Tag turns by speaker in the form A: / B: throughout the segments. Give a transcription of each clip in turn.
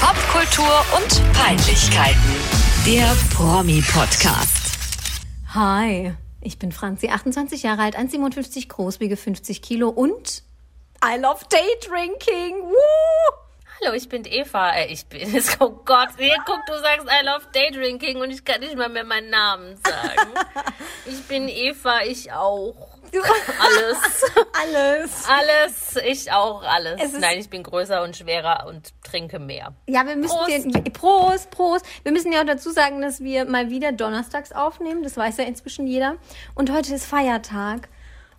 A: Popkultur und Peinlichkeiten. Der Promi-Podcast.
B: Hi, ich bin Franzi, 28 Jahre alt, 1,57 groß, wiege 50 Kilo und I love Daydrinking. Woo!
C: Hallo, ich bin Eva. Äh, ich bin. Oh Gott, hier, guck, du sagst I love Daydrinking und ich kann nicht mal mehr meinen Namen sagen. Ich bin Eva, ich auch. Alles.
B: Alles.
C: Alles, ich auch alles. Nein, ich bin größer und schwerer und trinke mehr.
B: Ja, wir müssen
C: Prost.
B: Dir, Prost, Prost. Wir müssen ja auch dazu sagen, dass wir mal wieder donnerstags aufnehmen. Das weiß ja inzwischen jeder. Und heute ist Feiertag.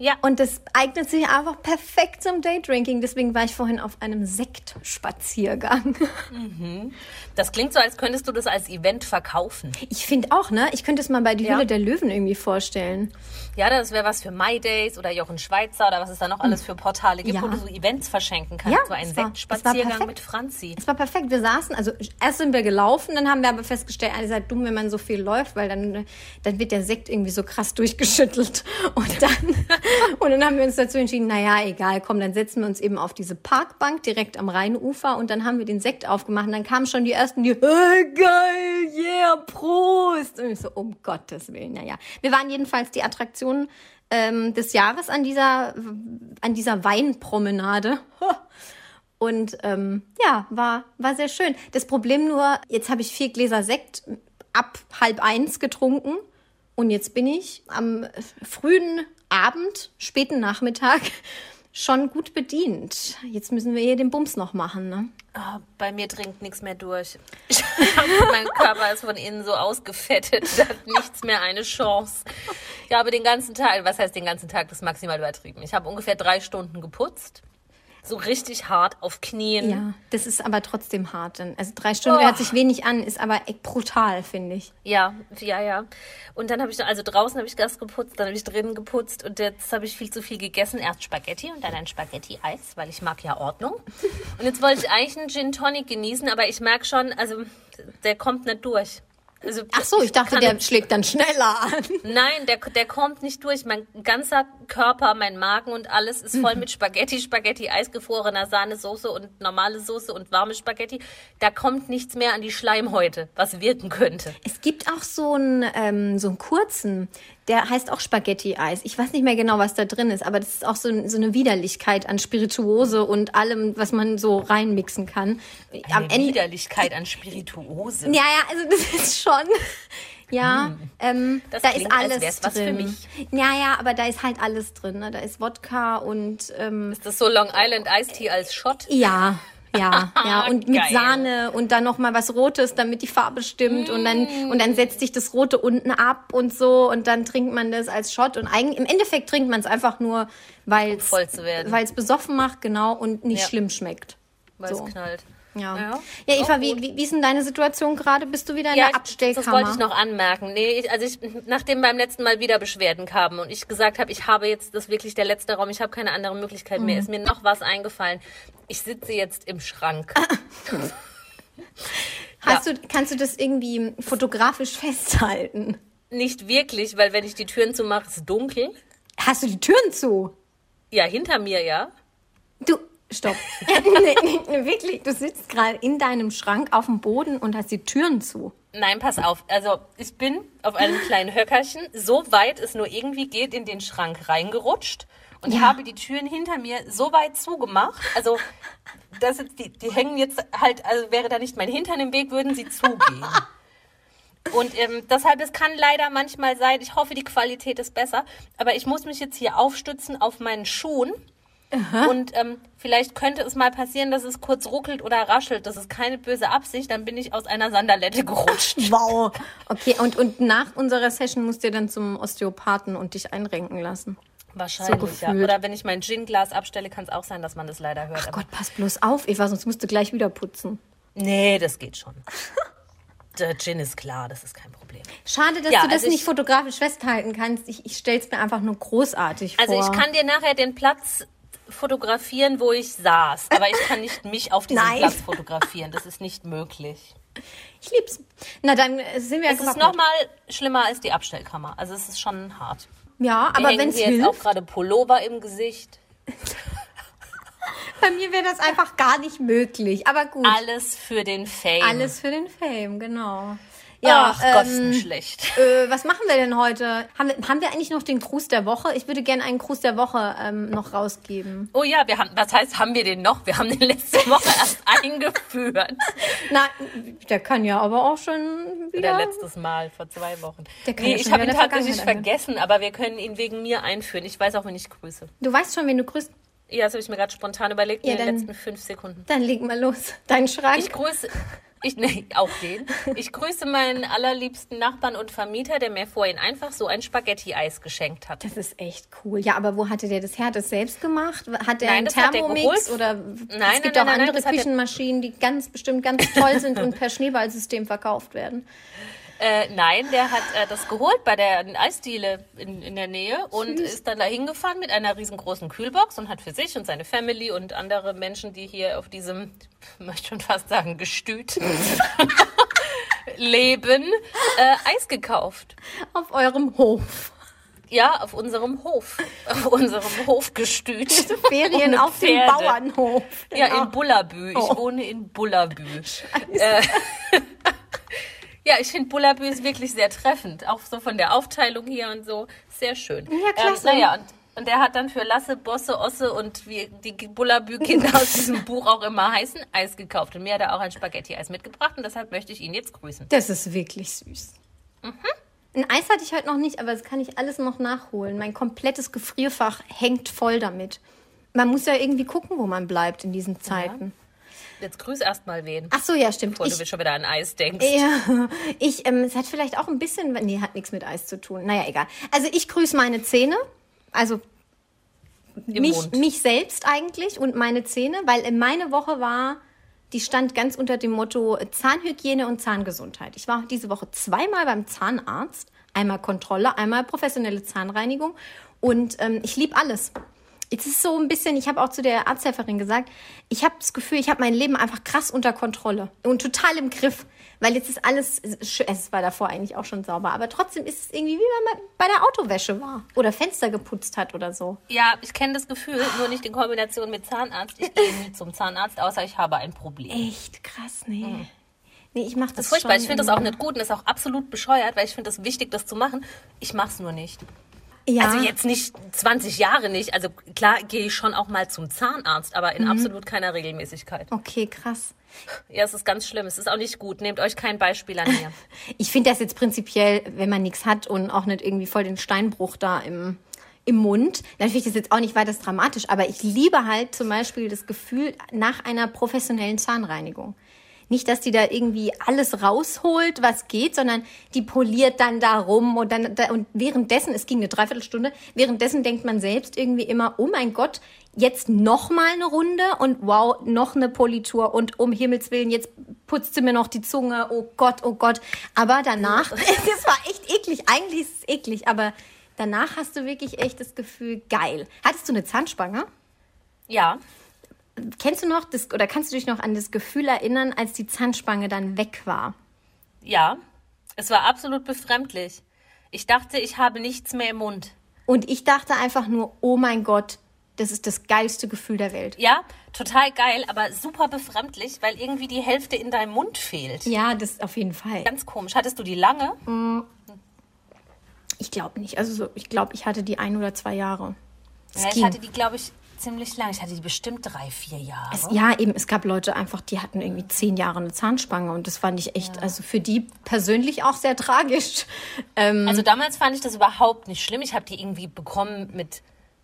C: Ja.
B: Und das eignet sich einfach perfekt zum Daydrinking. Deswegen war ich vorhin auf einem Sektspaziergang.
C: Das klingt so, als könntest du das als Event verkaufen.
B: Ich finde auch, ne? Ich könnte es mal bei die
C: Ja.
B: Höhle der Löwen irgendwie vorstellen.
C: Ja, das wäre was für My Days oder Jochen Schweizer oder was es da noch alles für Portale gibt,
B: Ja.
C: wo du so Events verschenken kannst.
B: Ja,
C: so einen
B: es war- es
C: Sektspaziergang mit Franzi.
B: Es war perfekt. Wir saßen, also erst sind wir gelaufen, dann haben wir aber festgestellt, ihr seid dumm, wenn man so viel läuft, weil dann, dann wird der Sekt irgendwie so krass durchgeschüttelt. Und dann, und dann haben wir uns dazu entschieden, naja, egal, komm, dann setzen wir uns eben auf diese Parkbank direkt am Rheinufer und dann haben wir den Sekt aufgemacht und dann kamen schon die ersten, die, hey, geil, yeah, Prost. Und ich so, um Gottes Willen, naja. Wir waren jedenfalls die Attraktion ähm, des Jahres an dieser, an dieser Weinpromenade. Und ähm, ja, war, war sehr schön. Das Problem nur, jetzt habe ich vier Gläser Sekt ab halb eins getrunken. Und jetzt bin ich am frühen Abend, späten Nachmittag schon gut bedient. Jetzt müssen wir hier den Bums noch machen, ne?
C: Ah, bei mir dringt nichts mehr durch. Mein Körper ist von innen so ausgefettet, da hat nichts mehr eine Chance. Ich habe den ganzen Tag, was heißt den ganzen Tag, das maximal übertrieben. Ich habe ungefähr drei Stunden geputzt. So richtig hart auf Knien.
B: Ja, das ist aber trotzdem hart. Denn, also drei Stunden
C: Oh.
B: hört sich wenig an, ist aber echt brutal, finde ich.
C: Ja, ja, ja. Und dann habe ich, also draußen habe ich Gas geputzt, dann habe ich drinnen geputzt und jetzt habe ich viel zu viel gegessen. Erst Spaghetti und dann ein Spaghetti-Eis, weil ich mag ja Ordnung. Und jetzt wollte ich eigentlich einen Gin Tonic genießen, aber ich merke schon, also der kommt nicht durch. Also,
B: Ach so, ich dachte, der schlägt dann schneller an.
C: Nein, der, der kommt nicht durch. Mein ganzer Körper, mein Magen und alles ist
B: Mhm.
C: voll mit Spaghetti, Spaghetti, eisgefrorener Sahnesoße und normale Soße und warme Spaghetti. Da kommt nichts mehr an die Schleimhäute, was wirken könnte.
B: Es gibt auch so einen, ähm, so einen kurzen, der heißt auch Spaghetti-Eis. Ich weiß nicht mehr genau, was da drin ist, aber das ist auch so, so eine Widerlichkeit an Spirituose und allem, was man so reinmixen kann. Am
C: Eine
B: Ende.
C: Widerlichkeit an Spirituose.
B: Ja, ja, also das ist schon. Ja, ähm,
C: Hm. Das
B: da
C: klingt,
B: ist
C: als
B: alles
C: wär's was für
B: drin.
C: mich.
B: Ja, ja, aber da ist halt alles drin. Ne? Da ist Wodka und ähm,
C: Ist das so Long Island Iced Tea als Shot?
B: ja, ja, ja und mit
C: Geil.
B: Sahne und dann noch mal was Rotes, damit die Farbe stimmt und dann und dann setzt sich das Rote unten ab und so und dann trinkt man das als Shot und eigentlich im Endeffekt trinkt man es einfach nur, weil es es besoffen macht, genau und nicht
C: Ja.
B: schlimm schmeckt.
C: Weil
B: So.
C: es knallt.
B: Ja.
C: Ja.
B: Ja, Eva, wie, wie, wie ist denn deine Situation gerade? Bist du wieder in
C: Ja,
B: der Abstellkammer?
C: das wollte ich noch anmerken. Nee, ich, also ich, nachdem beim letzten Mal wieder Beschwerden kamen und ich gesagt habe, ich habe jetzt, das ist wirklich der letzte Raum, ich habe keine andere Möglichkeit
B: Mhm.
C: mehr, ist mir noch was eingefallen. Ich sitze jetzt im Schrank.
B: Hast du, kannst du das irgendwie fotografisch festhalten?
C: Nicht wirklich, weil wenn ich die Türen zumache, ist es dunkel.
B: Hast du die Türen zu?
C: Ja, hinter mir, ja.
B: Du, stopp. nee, nee, wirklich, du sitzt gerade in deinem Schrank auf dem Boden und hast die Türen zu.
C: Nein, pass auf. Also ich bin auf einem kleinen Höckerchen, so weit es nur irgendwie geht, in den Schrank reingerutscht und
B: Ja.
C: habe die Türen hinter mir so weit zugemacht. Also das jetzt, die, die hängen jetzt halt, also wäre da nicht mein Hintern im Weg, würden sie zugehen. Und ähm, deshalb, es kann leider manchmal sein, ich hoffe, die Qualität ist besser, aber ich muss mich jetzt hier aufstützen auf meinen Schuhen. Und ähm, vielleicht könnte es mal passieren, dass es kurz ruckelt oder raschelt. Das ist keine böse Absicht. Dann bin ich aus einer Sandalette gerutscht.
B: Wow. Okay, und, und nach unserer Session musst du dann zum Osteopathen und dich einrenken lassen.
C: Wahrscheinlich,
B: So
C: ja. Oder wenn ich mein Gin-Glas abstelle, kann es auch sein, dass man das leider hört.
B: Ach Gott, pass bloß auf, Eva, sonst musst du gleich wieder putzen.
C: nee, das geht schon. Der Gin ist klar, das ist kein Problem.
B: Schade, dass
C: Ja,
B: du das
C: also ich-
B: nicht fotografisch festhalten kannst. Ich, ich stell's mir einfach nur großartig
C: Also
B: vor.
C: ich kann dir nachher den Platz fotografieren, wo ich saß. Aber ich kann nicht mich auf diesem
B: Nein.
C: Platz fotografieren. Das ist nicht möglich.
B: Ich lieb's. Na, dann äh, sind wir
C: Es ist
B: gewappnet.
C: noch mal schlimmer als die Abstellkammer. Also es ist schon hart.
B: Ja,
C: Mir
B: aber
C: hängen
B: wenn's
C: hier jetzt auch
B: hilft.
C: gerade Pullover im Gesicht.
B: Bei mir wäre das einfach gar nicht möglich. Aber gut.
C: Alles für den Fame.
B: Alles für den Fame, genau.
C: Ja, Ach Gott,
B: ähm,
C: schlecht.
B: Äh, was machen wir denn heute? Haben wir, haben wir eigentlich noch den Gruß der Woche? Ich würde gerne einen Gruß der Woche ähm, noch rausgeben.
C: Oh ja, wir haben, was heißt, haben wir den noch? Wir haben den letzte Woche erst eingeführt.
B: Na, der kann ja aber auch schon wieder.
C: Oder letztes Mal, vor zwei Wochen.
B: Der kann
C: nee,
B: ja
C: ich habe ihn
B: der
C: tatsächlich
B: Vergangenheit
C: vergessen, aber wir können ihn wegen mir einführen. Ich weiß auch, wenn ich grüße.
B: Du weißt schon, wen du grüßt.
C: Ja, das habe ich mir gerade spontan überlegt
B: Ja,
C: in den
B: dann-
C: letzten fünf Sekunden.
B: Dann leg mal los. Dein Schrank.
C: Ich grüße, ich, nee, auch den. Ich grüße meinen allerliebsten Nachbarn und Vermieter, der mir vorhin einfach so ein Spaghetti-Eis geschenkt hat.
B: das ist echt cool. Ja, aber wo hatte der das her? Hat das selbst gemacht? Hat der
C: Nein,
B: einen
C: das hat der
B: Thermomix?
C: geholt.
B: Oder
C: Nein,
B: es gibt
C: nein,
B: auch andere
C: der-
B: Küchenmaschinen, die ganz bestimmt ganz toll sind und per Schneeballsystem verkauft werden.
C: Äh, nein, der hat äh, das geholt bei der Eisdiele in, in der Nähe und ist dann da hingefahren mit einer riesengroßen Kühlbox und hat für sich und seine Family und andere Menschen, die hier auf diesem, ich möchte schon fast sagen, Gestüt leben, äh, Eis gekauft.
B: Auf eurem Hof.
C: Ja, auf unserem Hof. Auf unserem Hofgestüt.
B: Ferien auf dem. Bauernhof.
C: Ja,
B: Genau.
C: in Bullabü. Ich
B: Oh.
C: wohne in Bullabü. Ja, ich finde Bullabü ist wirklich sehr treffend. Auch so von der Aufteilung hier und so. Sehr schön.
B: Ja, klasse.
C: Ähm, naja, und, und der hat dann für Lasse, Bosse, Osse und wie die Bullabü-Kinder aus diesem Buch auch immer heißen, Eis gekauft. Und mir hat er auch ein Spaghetti-Eis mitgebracht und deshalb möchte ich ihn jetzt grüßen.
B: Das ist wirklich süß. Ein Eis hatte ich heute noch nicht, aber das kann ich alles noch nachholen. Mein komplettes Gefrierfach hängt voll damit. Man muss ja irgendwie gucken, wo man bleibt in diesen Zeiten.
C: Jetzt grüß erst mal wen,
B: Ach so, ja, stimmt.
C: bevor du
B: Ich,
C: mir schon wieder an Eis denkst.
B: ja, ich, ähm, es hat vielleicht auch ein bisschen, nee, hat nichts mit Eis zu tun. Naja, egal. Also ich grüße meine Zähne, also
C: Im
B: mich, mich selbst eigentlich und meine Zähne, weil äh, meine Woche war, die stand ganz unter dem Motto Zahnhygiene und Zahngesundheit. Ich war diese Woche zweimal beim Zahnarzt, einmal Kontrolle, einmal professionelle Zahnreinigung und ähm, ich liebe alles. Es ist so ein bisschen, ich habe auch zu der Arzthelferin gesagt, ich habe das Gefühl, ich habe mein Leben einfach krass unter Kontrolle und total im Griff, weil jetzt ist alles, es war davor eigentlich auch schon sauber, aber trotzdem ist es irgendwie wie wenn man bei der Autowäsche war oder Fenster geputzt hat oder so.
C: Ja, ich kenne das Gefühl, nur nicht in Kombination mit Zahnarzt. Ich gehe nie zum Zahnarzt, außer ich habe ein Problem.
B: Echt krass, nee. Nee, ich mach das,
C: Das ist furchtbar. Ich finde das auch nicht gut und ist auch absolut bescheuert, weil ich finde das wichtig, das zu machen. Ich mache es nur nicht.
B: Ja,
C: Also jetzt nicht 20 Jahre nicht. Also klar gehe ich schon auch mal zum Zahnarzt, aber in absolut keiner Regelmäßigkeit.
B: okay, krass.
C: Ja, es ist ganz schlimm. Es ist auch nicht gut. Nehmt euch kein Beispiel an mir.
B: Ich finde das jetzt prinzipiell, wenn man nichts hat und auch nicht irgendwie voll den Steinbruch da im, im Mund, dann finde ich das jetzt auch nicht weiter dramatisch. Aber ich liebe halt zum Beispiel das Gefühl nach einer professionellen Zahnreinigung. Nicht, dass die da irgendwie alles rausholt, was geht, sondern die poliert dann da rum und dann da, und währenddessen, es ging eine Dreiviertelstunde, währenddessen denkt man selbst irgendwie immer, oh mein Gott, jetzt noch mal eine Runde und wow, noch eine Politur und um Himmels Willen, jetzt putzt sie mir noch die Zunge, oh Gott, oh Gott. Aber danach, das war echt eklig, eigentlich ist es eklig, aber danach hast du wirklich echt das Gefühl, geil. Hattest du eine Zahnspange?
C: Ja,
B: Kennst du noch das, oder kannst du dich noch an das Gefühl erinnern, als die Zahnspange dann weg war?
C: ja. Es war absolut befremdlich. Ich dachte, ich habe nichts mehr im Mund.
B: Und ich dachte einfach nur, oh mein Gott, das ist das geilste Gefühl der Welt.
C: Ja, total geil, aber super befremdlich, weil irgendwie die Hälfte in deinem Mund fehlt.
B: Ja, das auf jeden Fall.
C: Ganz komisch. Hattest du die lange?
B: Ich glaube nicht. Also so, ich glaube, ich hatte die ein oder zwei Jahre.
C: Ja, ich hatte die, glaube ich, ziemlich lang. Ich hatte die bestimmt drei, vier Jahre.
B: Es, ja, eben, es gab Leute einfach, die hatten irgendwie zehn Jahre eine Zahnspange und das fand ich echt, also für die persönlich auch sehr tragisch. Ähm,
C: Also damals fand ich das überhaupt nicht schlimm. Ich habe die irgendwie bekommen mit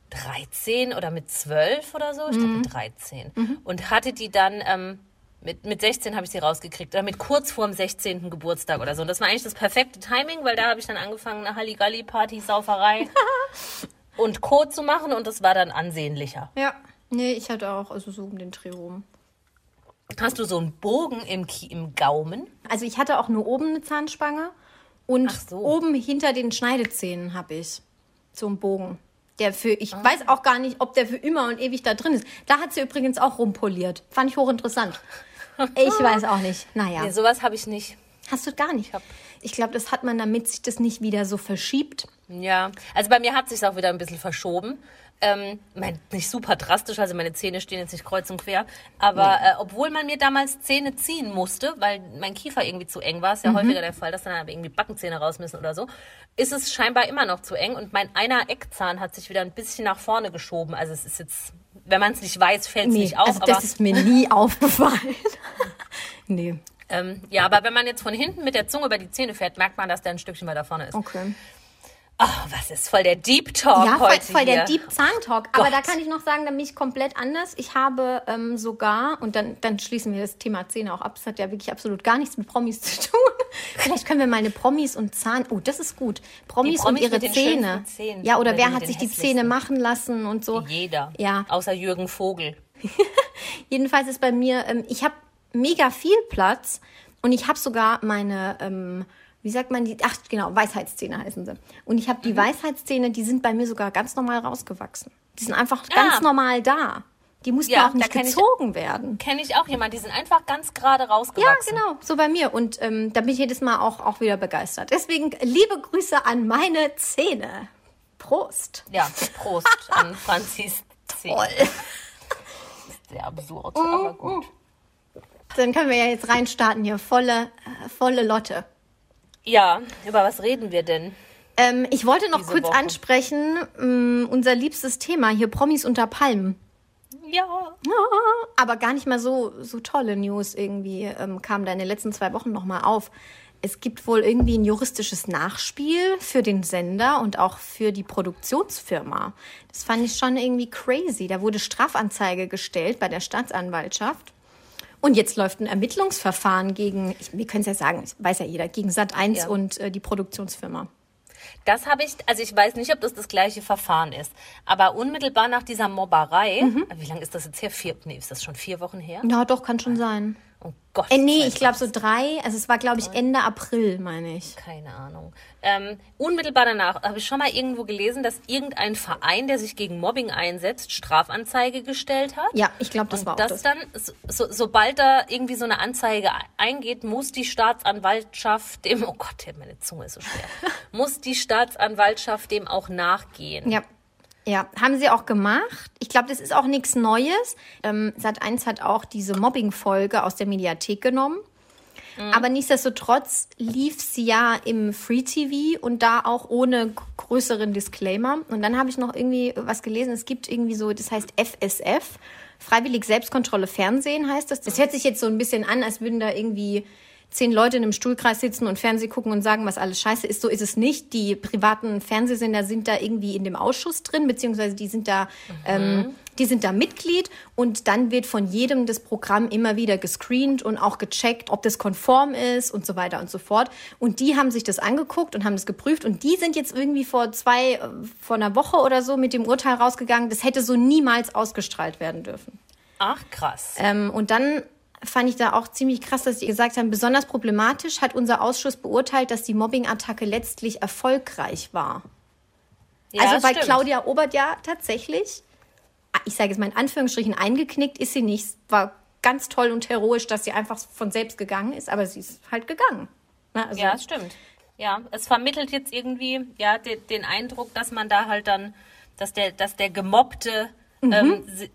C: 13 oder mit 12 oder so. Ich glaube mit 13. Und hatte die dann, ähm, mit, mit 16 habe ich sie rausgekriegt. Oder mit kurz vorm 16. Geburtstag oder so. Und das war eigentlich das perfekte Timing, weil da habe ich dann angefangen, eine Halligalli-Party, Sauferei und Co. zu machen. Und das war dann ansehnlicher.
B: ja. Nee, ich hatte auch, also so um den Dreh rum.
C: Hast du so einen Bogen im, Ki im Gaumen?
B: Also ich hatte auch nur oben eine Zahnspange und
C: so.
B: oben hinter den Schneidezähnen habe ich so einen Bogen. Der für, ich weiß auch gar nicht, ob der für immer und ewig da drin ist. Da hat sie übrigens auch rumpoliert. Fand ich hochinteressant. Ich weiß auch nicht. Naja.
C: Nee, sowas habe ich nicht.
B: Hast du gar nicht? Ich glaube, das hat man, damit sich das nicht wieder so verschiebt.
C: Ja, also bei mir hat sich auch wieder ein bisschen verschoben, Ähm, mein, nicht super drastisch, also meine Zähne stehen jetzt nicht kreuz und quer, aber äh, obwohl man mir damals Zähne ziehen musste, weil mein Kiefer irgendwie zu eng war, ist ja häufiger der Fall, dass dann irgendwie Backenzähne raus müssen oder so, ist es scheinbar immer noch zu eng und mein einer Eckzahn hat sich wieder ein bisschen nach vorne geschoben. Also es ist jetzt, wenn man es nicht weiß, fällt es
B: Nee,
C: nicht auf,
B: also das ist mir nie aufgefallen. nee,
C: ähm, ja, aber wenn man jetzt von hinten mit der Zunge über die Zähne fährt, merkt man, dass der ein Stückchen weiter vorne ist.
B: okay.
C: Ach, was ist voll der Deep Talk
B: Ja, voll,
C: heute
B: voll der
C: hier.
B: Deep Zahntalk. Aber
C: Gott.
B: da kann ich noch sagen, da bin ich komplett anders. Ich habe ähm, sogar, und dann, dann schließen wir das Thema Zähne auch ab, das hat ja wirklich absolut gar nichts mit Promis zu tun. Vielleicht können wir mal eine Promis und Zahn, oh, das ist gut. Promis,
C: Promis
B: und ihre Zähne.
C: Zähnen.
B: Ja, oder wer hat sich die. Zähne machen lassen und so.
C: Jeder.
B: Ja.
C: Außer Jürgen Vogel.
B: Jedenfalls ist bei mir, ähm, ich habe mega viel Platz und ich habe sogar meine, ähm, wie sagt man die, ach genau, Weisheitszähne heißen sie. Und ich habe
C: Mhm.
B: die Weisheitszähne, die sind bei mir sogar ganz normal rausgewachsen. Die sind einfach ganz
C: Ah.
B: normal da. Die mussten
C: Ja,
B: auch nicht
C: kenn ich-
B: gezogen werden.
C: Kenne ich auch jemand, die sind einfach ganz gerade
B: Ja,
C: rausgewachsen.
B: genau, so bei mir. Und ähm, da bin ich jedes Mal auch, auch wieder begeistert. Deswegen liebe Grüße an meine Zähne. Prost.
C: Ja, Prost an Franzis Zähne.
B: Toll.
C: Sehr absurd,
B: Mhm.
C: aber gut.
B: Dann können wir ja jetzt reinstarten hier. Volle, volle Lotte.
C: Ja, über was reden wir denn?
B: Ähm, ich wollte noch kurz
C: Woche.
B: ansprechen, ähm, unser liebstes Thema hier, Promis unter Palmen.
C: Ja.
B: Aber gar nicht mal so, so tolle News irgendwie ähm, kamen da in den letzten zwei Wochen nochmal auf. Es gibt wohl irgendwie ein juristisches Nachspiel für den Sender und auch für die Produktionsfirma. Das fand ich schon irgendwie crazy. Da wurde Strafanzeige gestellt bei der Staatsanwaltschaft. Und jetzt läuft ein Ermittlungsverfahren gegen, ich, wir können es ja sagen, weiß ja jeder, gegen Sat1
C: Ja.
B: und äh, die Produktionsfirma.
C: Das habe ich, also ich weiß nicht, ob das das gleiche Verfahren ist, aber unmittelbar nach dieser Mobberei,
B: Mhm.
C: wie lange ist das jetzt her? Vier, nee, ist das schon vier Wochen her?
B: Ja, doch, kann schon sein.
C: Oh Gott.
B: Äh, nee, ich glaube so drei, also es war, glaube ich, Ende April, meine ich.
C: Keine Ahnung. Ähm, unmittelbar danach habe ich schon mal irgendwo gelesen, dass irgendein Verein, der sich gegen Mobbing einsetzt, Strafanzeige gestellt hat.
B: Ja, ich glaube, das war auch
C: das dann, so, sobald da irgendwie so eine Anzeige eingeht, muss die Staatsanwaltschaft dem, oh Gott, meine Zunge ist so schwer, muss die Staatsanwaltschaft dem auch nachgehen.
B: Ja. Ja, haben sie auch gemacht. Ich glaube, das ist auch nichts Neues. Ähm, Sat1 hat auch diese Mobbing-Folge aus der Mediathek genommen. Aber nichtsdestotrotz lief sie ja im Free TV und da auch ohne größeren Disclaimer. Und dann habe ich noch irgendwie was gelesen. Es gibt irgendwie so, das heißt FSF, Freiwillig Selbstkontrolle Fernsehen heißt das. Das hört sich jetzt so ein bisschen an, als würden da irgendwie zehn Leute in einem Stuhlkreis sitzen und Fernseh gucken und sagen, was alles scheiße ist. So ist es nicht. Die privaten Fernsehsender sind da irgendwie in dem Ausschuss drin, beziehungsweise die sind da, ähm, die sind da Mitglied und dann wird von jedem das Programm immer wieder gescreent und auch gecheckt, ob das konform ist und so weiter und so fort. Und die haben sich das angeguckt und haben das geprüft und die sind jetzt irgendwie vor zwei, äh, vor einer Woche oder so mit dem Urteil rausgegangen, das hätte so niemals ausgestrahlt werden dürfen.
C: Ach, krass.
B: Ähm, und dann fand ich da auch ziemlich krass, dass die gesagt haben, besonders problematisch hat unser Ausschuss beurteilt, dass die Mobbing-Attacke letztlich erfolgreich war.
C: Ja,
B: also weil
C: stimmt.
B: Claudia Obert ja tatsächlich, ich sage jetzt mal in Anführungsstrichen, eingeknickt ist sie nicht. War ganz toll und heroisch, dass sie einfach von selbst gegangen ist, aber sie ist halt gegangen. Na, also,
C: Ja, es stimmt. Ja, es vermittelt jetzt irgendwie ja den, den Eindruck, dass man da halt dann, dass der, dass der Gemobbte ähm, si-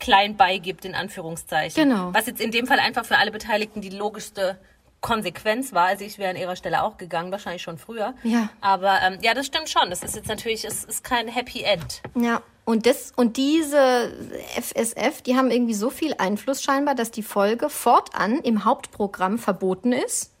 C: klein beigibt, in Anführungszeichen.
B: Genau.
C: Was jetzt in dem Fall einfach für alle Beteiligten die logischste Konsequenz war. Also ich wäre an ihrer Stelle auch gegangen, wahrscheinlich schon früher.
B: Ja.
C: Aber ähm, ja, das stimmt schon. Das ist jetzt natürlich, es ist kein Happy End.
B: Ja, und das und diese FSF, die haben irgendwie so viel Einfluss scheinbar, dass die Folge fortan im Hauptprogramm verboten ist.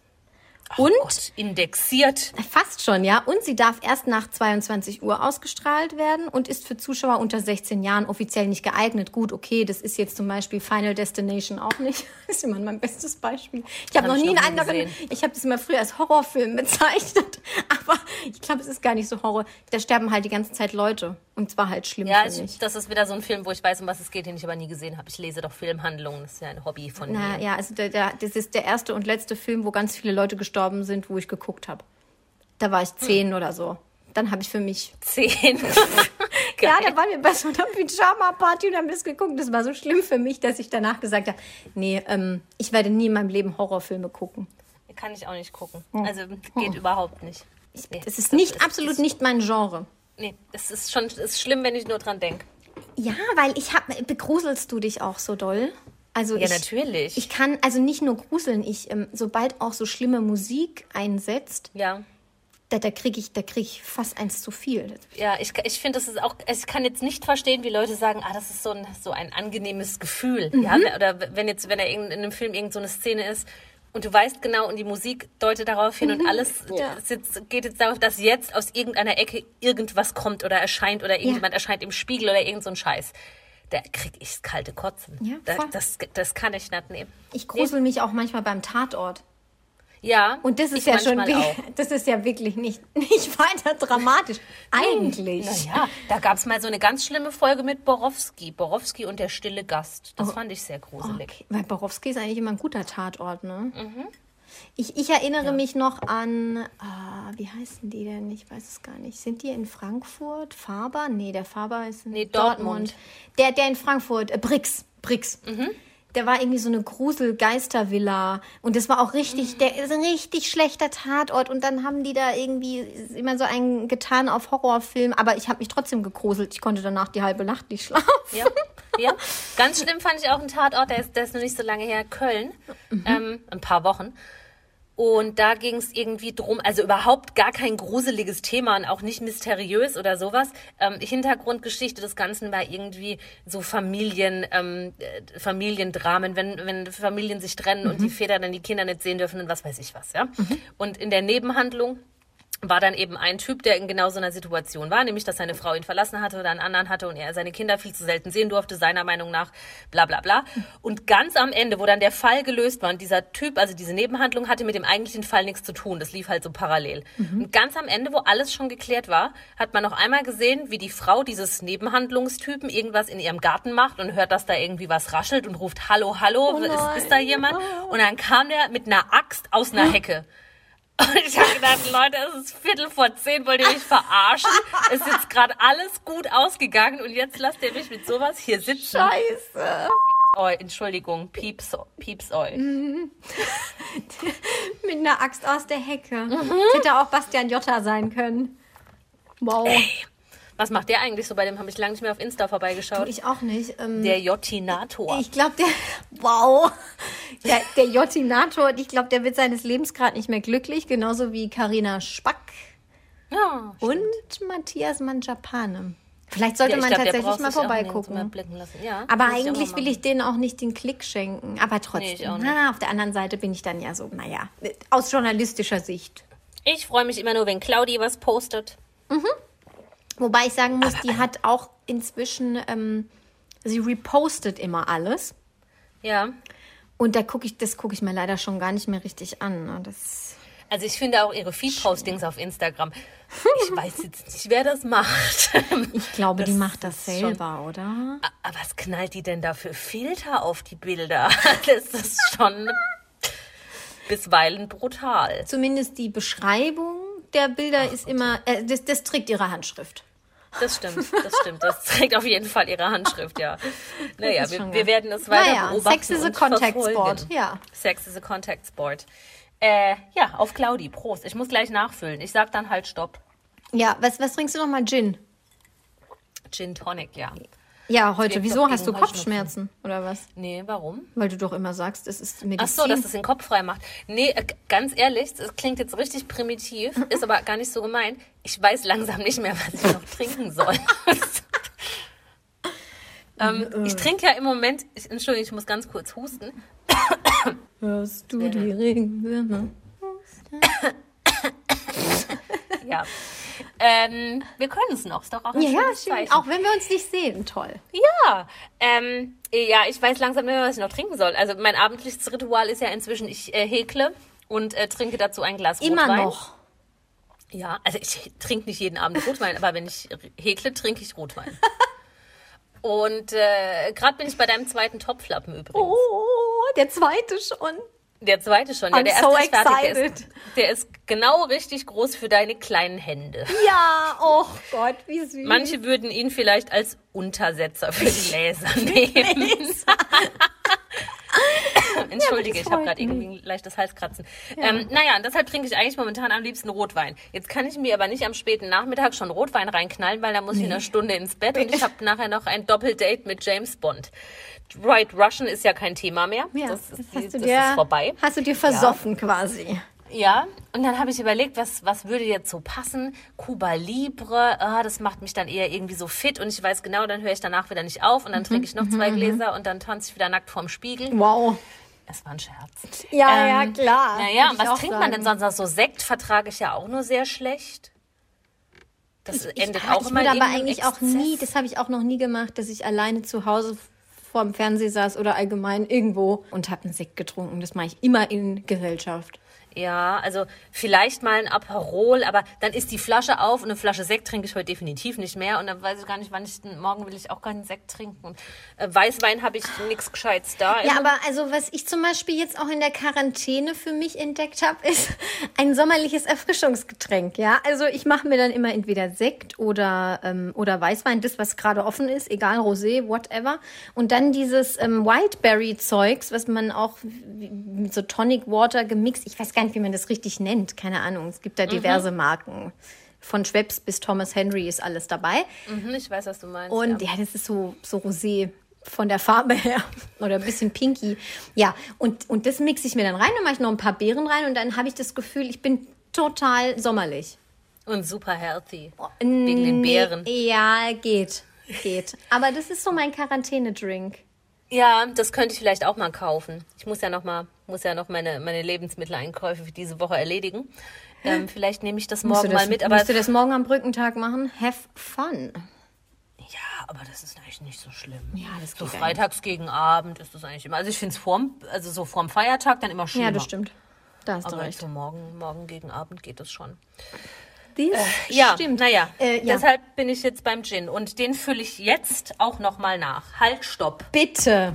B: Und
C: Gott, indexiert.
B: fast schon, ja. Und sie darf erst nach 22 Uhr ausgestrahlt werden und ist für Zuschauer unter 16 Jahren offiziell nicht geeignet. Gut, okay, das ist jetzt zum Beispiel Final Destination auch nicht. Das ist immer mein bestes Beispiel. Ich habe
C: Hab
B: noch nie einen anderen.
C: gesehen.
B: Ich habe das immer früher als Horrorfilm bezeichnet, aber ich glaube, es ist gar nicht so Horror. Da sterben halt die ganze Zeit Leute und zwar halt schlimm
C: Ja, ich. das ist wieder so ein Film, wo ich weiß, um was es geht, den ich aber nie gesehen habe. Ich lese doch Filmhandlungen, das ist ja ein Hobby von
B: Na
C: mir.
B: ja, also der, der, das ist der erste und letzte Film, wo ganz viele Leute gestorben sind, wo ich geguckt habe. Da war ich zehn oder so. Dann habe ich für mich.
C: Zehn.
B: Ja, da waren wir bei so einer Pyjama-Party und haben das geguckt. Das war so schlimm für mich, dass ich danach gesagt habe, nee, ähm, ich werde nie in meinem Leben Horrorfilme gucken.
C: Kann ich auch nicht gucken. Also geht überhaupt nicht. Nee,
B: Das ist nicht, absolut nicht mein Genre.
C: nee, es ist schon es ist schlimm, wenn ich nur dran denke.
B: Ja, weil ich hab, begruselst du dich auch so doll? Also
C: Ja,
B: ich,
C: natürlich.
B: Ich kann also nicht nur gruseln, ich ähm, sobald auch so schlimme Musik einsetzt,
C: Ja.
B: da, da kriege ich, da krieg ich fast eins zu viel.
C: Ja, ich, ich finde, das ist auch, ich kann jetzt nicht verstehen, wie Leute sagen, ah, das ist so ein, so ein angenehmes Gefühl. Ja, oder wenn jetzt, wenn er in einem Film irgend so eine Szene ist und du weißt genau und die Musik deutet darauf hin und alles
B: Ja.
C: jetzt, geht jetzt darauf, dass jetzt aus irgendeiner Ecke irgendwas kommt oder erscheint oder irgendjemand erscheint im Spiegel oder irgend so ein Scheiß. Da krieg ich kalte Kotzen.
B: Ja, voll.
C: das, das kann ich nicht nehmen.
B: Ich grusel mich auch manchmal beim Tatort.
C: Ja.
B: Und das ist ja schon,
C: auch.
B: das ist ja wirklich nicht, nicht weiter dramatisch. Eigentlich.
C: Naja, da gab es mal so eine ganz schlimme Folge mit Borowski. Borowski und der stille Gast. Das fand ich sehr gruselig.
B: Okay. Weil Borowski ist eigentlich immer ein guter Tatort, ne?
C: Mhm.
B: Ich, ich erinnere mich noch an, ah, wie heißen die denn? Ich weiß es gar nicht. Sind die in Frankfurt? Faber? Nee, der Faber ist in
C: Nee, Dortmund.
B: Der, der in Frankfurt, äh, Brix, Brix.
C: Mhm.
B: Der war irgendwie so eine Grusel-Geistervilla. Und das war auch richtig, der ist ein richtig schlechter Tatort. Und dann haben die da irgendwie immer so einen getan auf Horrorfilm. Aber ich habe mich trotzdem gegruselt. Ich konnte danach die halbe Nacht nicht schlafen.
C: Ja, ja. Ganz schlimm fand ich auch einen Tatort, der ist, der ist noch nicht so lange her, Köln. Ähm, ein paar Wochen. Und da ging es irgendwie drum, also überhaupt gar kein gruseliges Thema und auch nicht mysteriös oder sowas. Ähm, Hintergrundgeschichte des Ganzen war irgendwie so Familien, ähm, äh, Familiendramen, wenn, wenn Familien sich trennen und die Väter dann die Kinder nicht sehen dürfen und was weiß ich was, ja. Und in der Nebenhandlung war dann eben ein Typ, der in genau so einer Situation war, nämlich dass seine Frau ihn verlassen hatte oder einen anderen hatte und er seine Kinder viel zu selten sehen durfte, seiner Meinung nach, bla bla bla. Und ganz am Ende, wo dann der Fall gelöst war und dieser Typ, also diese Nebenhandlung, hatte mit dem eigentlichen Fall nichts zu tun. Das lief halt so parallel. Und ganz am Ende, wo alles schon geklärt war, hat man noch einmal gesehen, wie die Frau dieses Nebenhandlungstypen irgendwas in ihrem Garten macht und hört, dass da irgendwie was raschelt und ruft, hallo, hallo, ist, ist da jemand? Und dann kam der mit einer Axt aus einer Hecke. Und ich habe gedacht, Leute, es ist Viertel vor zehn, wollt ihr mich verarschen? Es ist jetzt gerade alles gut ausgegangen und jetzt lasst ihr mich mit sowas hier sitzen.
B: Scheiße.
C: Oh, Entschuldigung, Pieps, Pieps euch.
B: Mit einer Axt aus der Hecke.
C: Mhm.
B: Das hätte auch Bastian Jotta sein können. Wow.
C: Was macht der eigentlich so? Bei dem habe ich lange nicht mehr auf Insta vorbeigeschaut.
B: Ich auch nicht. Ähm,
C: Der Jottinator.
B: ich glaube, der. Wow. Der, der Jottinator, ich glaube, der wird seines Lebens gerade nicht mehr glücklich. Genauso wie Karina Spack
C: Ja,
B: und Matthias Manjapane. Vielleicht sollte
C: Ja,
B: man
C: glaub,
B: tatsächlich mal vorbeigucken.
C: Ja,
B: Aber
C: ich
B: eigentlich will ich denen auch nicht den Klick schenken. Aber trotzdem.
C: nicht.
B: na, auf der anderen Seite bin ich dann ja so, naja, aus journalistischer Sicht.
C: Ich freue mich immer nur, wenn Claudi was postet.
B: Wobei ich sagen muss, die hat auch inzwischen, ähm, sie repostet immer alles.
C: Ja.
B: Und da gucke ich, das gucke ich mir leider schon gar nicht mehr richtig an. ne? Das,
C: Also ich finde auch ihre Feed-Postings auf Instagram. Ich weiß jetzt nicht, wer das macht.
B: ich glaube, die
C: Das
B: macht das
C: ist schon-
B: selber, oder?
C: Aber was knallt die denn da für Filter auf die Bilder? Das ist schon bisweilen brutal.
B: Zumindest die Beschreibung der Bilder ist immer, äh, das, das trägt ihre Handschrift.
C: Das stimmt, das stimmt. Das trägt auf jeden Fall ihre Handschrift, ja. Naja, wir, wir werden es weiter
B: Naja,
C: beobachten
B: Sex is a contact sport, ja.
C: Sex is a contact sport. Äh, ja, auf Claudi, Prost. Ich muss gleich nachfüllen. Ich sag dann halt Stopp.
B: Ja, was, was trinkst du nochmal? Gin?
C: Gin Tonic, ja.
B: Ja, heute. Wieso hast du Kopfschmerzen? Oder was?
C: Nee, warum?
B: Weil du doch immer sagst, es ist Medizin.
C: Ach so, dass es den Kopf frei macht. Nee, äh, ganz ehrlich, das klingt jetzt richtig primitiv, ist aber gar nicht so gemeint. Ich weiß langsam nicht mehr, was ich noch trinken soll. ähm, ich trinke ja im Moment, ich, Entschuldigung, ich muss ganz kurz husten.
B: Hörst du die Regenwürmer?
C: Ja. Ähm, wir können es noch, ist doch auch ein
B: Ja,
C: schönes
B: schön.
C: Zeichen.
B: Auch wenn wir uns nicht sehen, toll.
C: Ja, ähm, ja, ich weiß langsam nicht mehr, was ich noch trinken soll. Also mein abendliches Ritual ist ja inzwischen, ich äh, häkle und äh, trinke dazu ein Glas
B: Immer
C: Rotwein.
B: noch.
C: Ja, also ich trinke nicht jeden Abend Rotwein, aber wenn ich häkle, trinke ich Rotwein. Und äh, gerade bin ich bei deinem zweiten Topflappen übrigens.
B: Oh, der zweite schon.
C: Der zweite schon. Ja,
B: I'm
C: der
B: so
C: erste ist fertig. Der ist,
B: excited.
C: der ist genau richtig groß für deine kleinen Hände.
B: Ja, oh Gott, wie süß.
C: Manche würden ihn vielleicht als Untersetzer für die Gläser nehmen. Entschuldige,
B: das
C: ich habe gerade irgendwie ein leichtes Halskratzen. Ähm, naja, und deshalb trinke ich eigentlich momentan am liebsten Rotwein. Jetzt kann ich mir aber nicht am späten Nachmittag schon Rotwein reinknallen, weil da muss ich in einer Stunde ins Bett und ich habe nachher noch ein Doppeldate mit James Bond. White Russian ist ja kein Thema mehr.
B: Ja,
C: das ist,
B: das
C: die,
B: hast du
C: das
B: dir,
C: ist vorbei.
B: Hast du dir versoffen quasi.
C: Ja, und dann habe ich überlegt, was, was würde jetzt so passen? Cuba Libre, ah, das macht mich dann eher irgendwie so fit und ich weiß genau, dann höre ich danach wieder nicht auf und dann trinke ich noch zwei Gläser und dann tanze ich wieder nackt vorm Spiegel.
B: Wow.
C: Es war ein Scherz.
B: Ja, ja, klar.
C: Naja, und
B: ich
C: was
B: auch
C: trinkt man denn
B: sagen.
C: sonst noch? So Sekt vertrage ich ja auch nur sehr schlecht. Das endet
B: ich,
C: auch
B: ich
C: immer
B: aber eigentlich auch
C: Exzess.
B: nie, das habe ich auch noch nie gemacht, dass ich alleine zu Hause vorm Fernseher saß oder allgemein irgendwo und habe einen Sekt getrunken. Das mache ich immer in Gesellschaft.
C: Ja, also vielleicht mal ein Aperol, aber dann ist die Flasche auf und eine Flasche Sekt trinke ich heute definitiv nicht mehr und dann weiß ich gar nicht, wann ich morgen will ich auch keinen Sekt trinken. Und äh, Weißwein habe ich nichts Gescheites da.
B: Ja, aber also was ich zum Beispiel jetzt auch in der Quarantäne für mich entdeckt habe, ist ein sommerliches Erfrischungsgetränk. Ja, also ich mache mir dann immer entweder Sekt oder ähm, oder Weißwein, das was gerade offen ist, egal Rosé, whatever. Und dann dieses ähm, Whiteberry-Zeugs, was man auch mit so Tonic Water gemixt. Ich weiß gar nicht, wie man das richtig nennt. Keine Ahnung. Es gibt da diverse Marken. Von Schweppes bis Thomas Henry ist alles dabei.
C: Mhm, ich weiß, was du meinst.
B: Und
C: ja.
B: ja, das ist so, so rosé von der Farbe her. Oder ein bisschen pinky. Ja, und, und das mixe ich mir dann rein, dann mache ich noch ein paar Beeren rein und dann habe ich das Gefühl, ich bin total sommerlich.
C: Und super healthy. Wegen den Beeren.
B: Ja, geht. Geht. Aber das ist so mein Quarantänedrink.
C: Ja, das könnte ich vielleicht auch mal kaufen. Ich muss ja noch mal, muss ja noch meine, meine Lebensmitteleinkäufe für diese Woche erledigen. Ähm, vielleicht nehme ich das morgen
B: du das,
C: mal mit, aber
B: musst du das morgen am Brückentag machen? Have fun.
C: ja, aber das ist eigentlich nicht so schlimm.
B: Ja, das
C: so
B: geht
C: freitags gegen Abend ist das eigentlich immer. Also ich finde es vorm, also so vorm Feiertag dann immer schlimmer.
B: Ja, das stimmt. Da hast du
C: Aber
B: recht.
C: so morgen, morgen gegen Abend geht das schon.
B: Das
C: Ja,
B: stimmt.
C: naja.
B: Äh, ja.
C: Deshalb bin ich jetzt beim Gin und den fülle ich jetzt auch noch mal nach. Halt, stopp.
B: Bitte.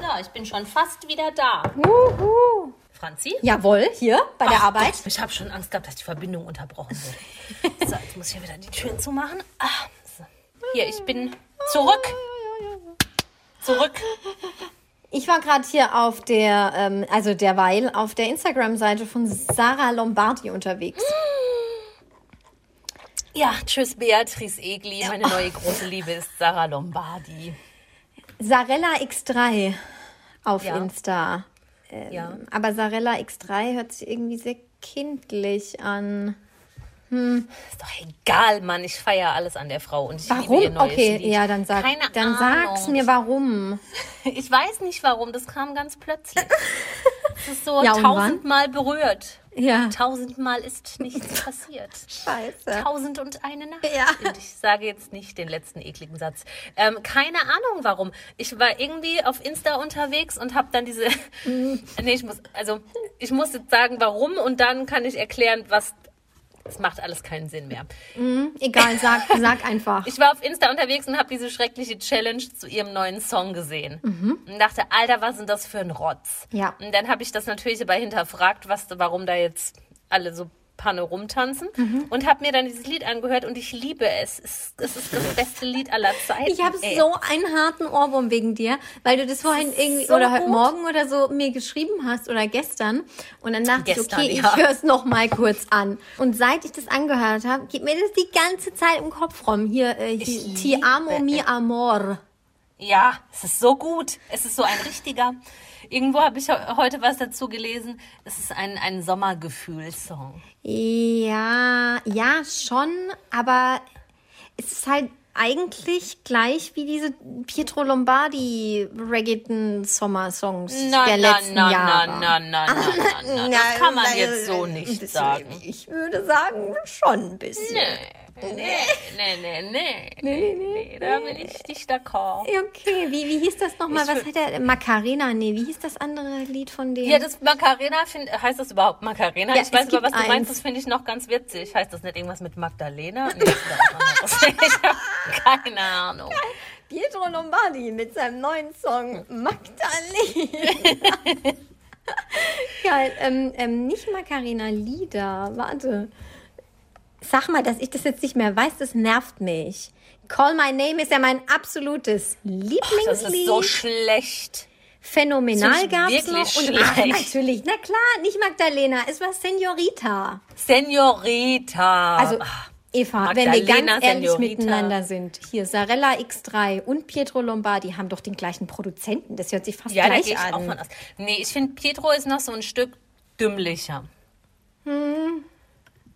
C: So, ich bin schon fast wieder da.
B: Wuhu.
C: Franzi?
B: Jawohl, hier bei der
C: Ach
B: Arbeit.
C: Gott, ich habe schon Angst gehabt, dass die Verbindung unterbrochen wird. So, jetzt muss ich ja wieder die Türen zumachen. Ah, so. Hier, ich bin zurück. Zurück.
B: Ich war gerade hier auf der, ähm, also derweil auf der Instagram-Seite von Sarah Lombardi unterwegs.
C: Ja, tschüss Beatrice Egli. Meine neue große Liebe ist Sarah Lombardi.
B: Sarella X3 auf
C: Ja.
B: Insta.
C: Ja.
B: Aber Sarella X3 hört sich irgendwie sehr kindlich an.
C: Ist doch egal, Mann. Ich feiere alles an der Frau und ich liebe ihr
B: Warum?
C: neues
B: Okay,
C: Lied.
B: ja, dann sag,
C: Keine
B: dann
C: Ahnung.
B: sag's mir warum.
C: Ich weiß nicht warum, das kam ganz plötzlich. Es ist so
B: Ja,
C: tausendmal berührt.
B: Ja.
C: Tausendmal ist nichts passiert.
B: Scheiße.
C: Tausend und eine Nacht.
B: Ja.
C: Und ich sage jetzt nicht den letzten ekligen Satz. Ähm, keine Ahnung warum. Ich war irgendwie auf Insta unterwegs und habe dann diese.
B: Mhm.
C: nee, ich muss. Also, ich muss jetzt sagen, warum und dann kann ich erklären, was. Es macht alles keinen Sinn mehr.
B: Egal, sag, sag einfach.
C: Ich war auf Insta unterwegs und habe diese schreckliche Challenge zu ihrem neuen Song gesehen. Und dachte, Alter, was sind das für ein Rotz?
B: Ja.
C: Und dann habe ich das natürlich aber hinterfragt, was, warum da jetzt alle so Panne rumtanzen. Und habe mir dann dieses Lied angehört und ich liebe es. Es, es ist das beste Lied aller Zeiten.
B: Ich habe so einen harten Ohrwurm wegen dir, weil du das vorhin irgendwie
C: so
B: oder heute
C: gut.
B: Morgen oder so mir geschrieben hast oder gestern und dann dachte
C: Gestern,
B: ich, okay,
C: ja.
B: ich höre es noch mal kurz an. Und seit ich das angehört habe, geht mir das die ganze Zeit im Kopf rum. Hier, äh, hier Ti amo mi amor.
C: Ja, es ist so gut. Es ist so ein richtiger. Irgendwo habe ich he- heute was dazu gelesen. Es ist ein, ein Sommergefühlsong.
B: Ja, ja, schon, aber es ist halt eigentlich gleich wie diese Pietro Lombardi Reggaeton Sommersongs der letzten
C: na,
B: Jahre.
C: na, na, na, na, na, na. Das kann man jetzt so nicht sagen.
B: Ich würde sagen, schon ein bisschen.
C: Nee, nee, nee, nee, nee, nee, da bin ich nicht d'accord.
B: Okay, wie, wie hieß das nochmal? Was hat der? Macarena? Nee, wie hieß das andere Lied von dem?
C: Ja, das Macarena, find, heißt das überhaupt Macarena?
B: Ja,
C: ich weiß aber, was du meinst,
B: eins.
C: das finde ich noch ganz witzig. Heißt das nicht irgendwas mit Magdalena? Nee, das ich habe keine Ahnung.
B: Pietro Lombardi mit seinem neuen Song Magdalena. Geil, ähm, ähm, nicht Macarena, Lieder. Warte. Sag mal, dass ich das jetzt nicht mehr weiß, das nervt mich. Call My Name ist ja mein absolutes Lieblingslied.
C: Das ist so schlecht.
B: Phänomenal gab's
C: wirklich
B: noch. Und ach,
C: schlecht.
B: natürlich, na klar, nicht Magdalena, es war Senorita.
C: Senorita.
B: Also, Eva, wenn wir
C: Magdalena,
B: ganz ehrlich
C: Senorita.
B: miteinander sind, hier Sarella X3 und Pietro Lombardi haben doch den gleichen Produzenten. Das hört sich fast
C: ja, da
B: gleich
C: gehe ich
B: an.
C: auch von aus. Nee, ich finde, Pietro ist noch so ein Stück dümmlicher.
B: Hm.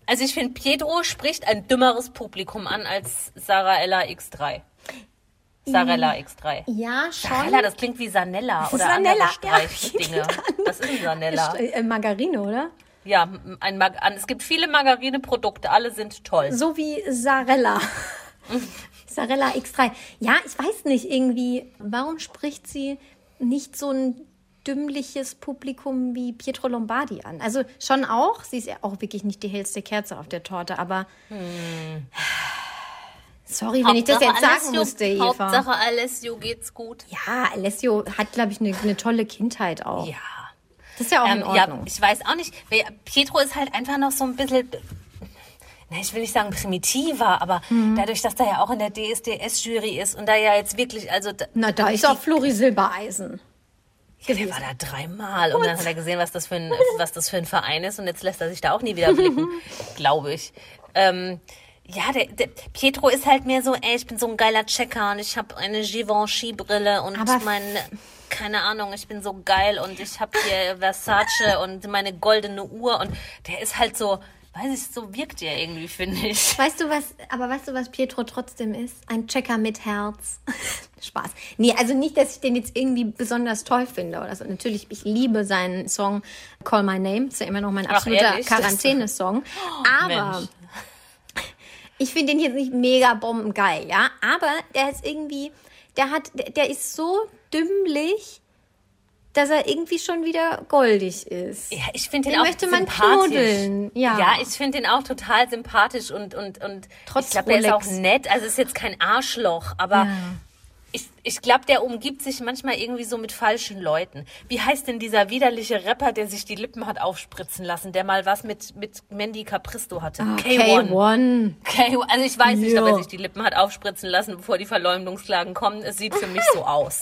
C: Also ich finde, Pietro spricht ein dümmeres Publikum an als Sarahella X3. Sarella X3.
B: ja, schon.
C: Sarella, das klingt wie Sanella oder
B: Sanella,
C: andere
B: ja,
C: Streichdinge. Was ist ein Sanella?
B: Äh, Margarine, oder?
C: Ja, ein an- es gibt viele Margarineprodukte, alle sind toll.
B: So wie Sarella. Sarella X3. Ja, ich weiß nicht, irgendwie, warum spricht sie nicht so ein dümmliches Publikum wie Pietro Lombardi an? Also schon auch, sie ist ja auch wirklich nicht die hellste Kerze auf der Torte, aber sorry, wenn ich das jetzt sagen
C: Alessio,
B: musste, Eva.
C: Hauptsache Alessio geht's gut.
B: Ja, Alessio hat, glaube ich, eine eine tolle Kindheit auch.
C: Ja.
B: Das ist ja auch in
C: Ähm, ja,
B: Ordnung.
C: ich weiß auch nicht. Pietro ist halt einfach noch so ein bisschen, na, ich will nicht sagen primitiver, aber
B: Mhm.
C: dadurch, dass er ja auch in der DSDS-Jury ist und da ja jetzt wirklich, also da-
B: Na, da ist auch Flori Silbereisen.
C: Der war da dreimal? Und dann hat er gesehen, was das für ein, was das für ein Verein ist. Und jetzt lässt er sich da auch nie wieder blicken, glaube ich. Ähm, ja, der, der Pietro ist halt mehr so, ey, ich bin so ein geiler Checker und ich habe eine Givenchy-Brille und
B: Aber-
C: mein, keine Ahnung, ich bin so geil und ich habe hier Versace und meine goldene Uhr und der ist halt so, weiß ich, so wirkt er irgendwie, finde ich.
B: Weißt du was, aber weißt du, was Pietro trotzdem ist? Ein Checker mit Herz. Spaß. Nee, also nicht, dass ich den jetzt irgendwie besonders toll finde oder so. Natürlich, ich liebe seinen Song Call My Name. Ist ja immer noch mein absoluter? Quarantäne-Song. Aber
C: Mensch.
B: ich finde den jetzt nicht mega bombengeil, ja. Aber der ist irgendwie, der hat, der ist so dümmlich, dass er irgendwie schon wieder goldig ist.
C: Ja, ich finde den,
B: Den
C: auch
B: möchte man
C: sympathisch.
B: ja.
C: ja, ich finde den auch total sympathisch und und und
B: Trotz
C: ich glaube, der ist auch nett. Also ist jetzt kein Arschloch, aber ich, ich glaube, der umgibt sich manchmal irgendwie so mit falschen Leuten. Wie heißt denn dieser widerliche Rapper, der sich die Lippen hat aufspritzen lassen, der mal was mit mit Mandy Capristo hatte? K1.
B: K1.
C: K1. Also ich weiß nicht, ob
B: Ja.
C: er sich die Lippen hat aufspritzen lassen, bevor die Verleumdungsklagen kommen. Es sieht für mich so aus.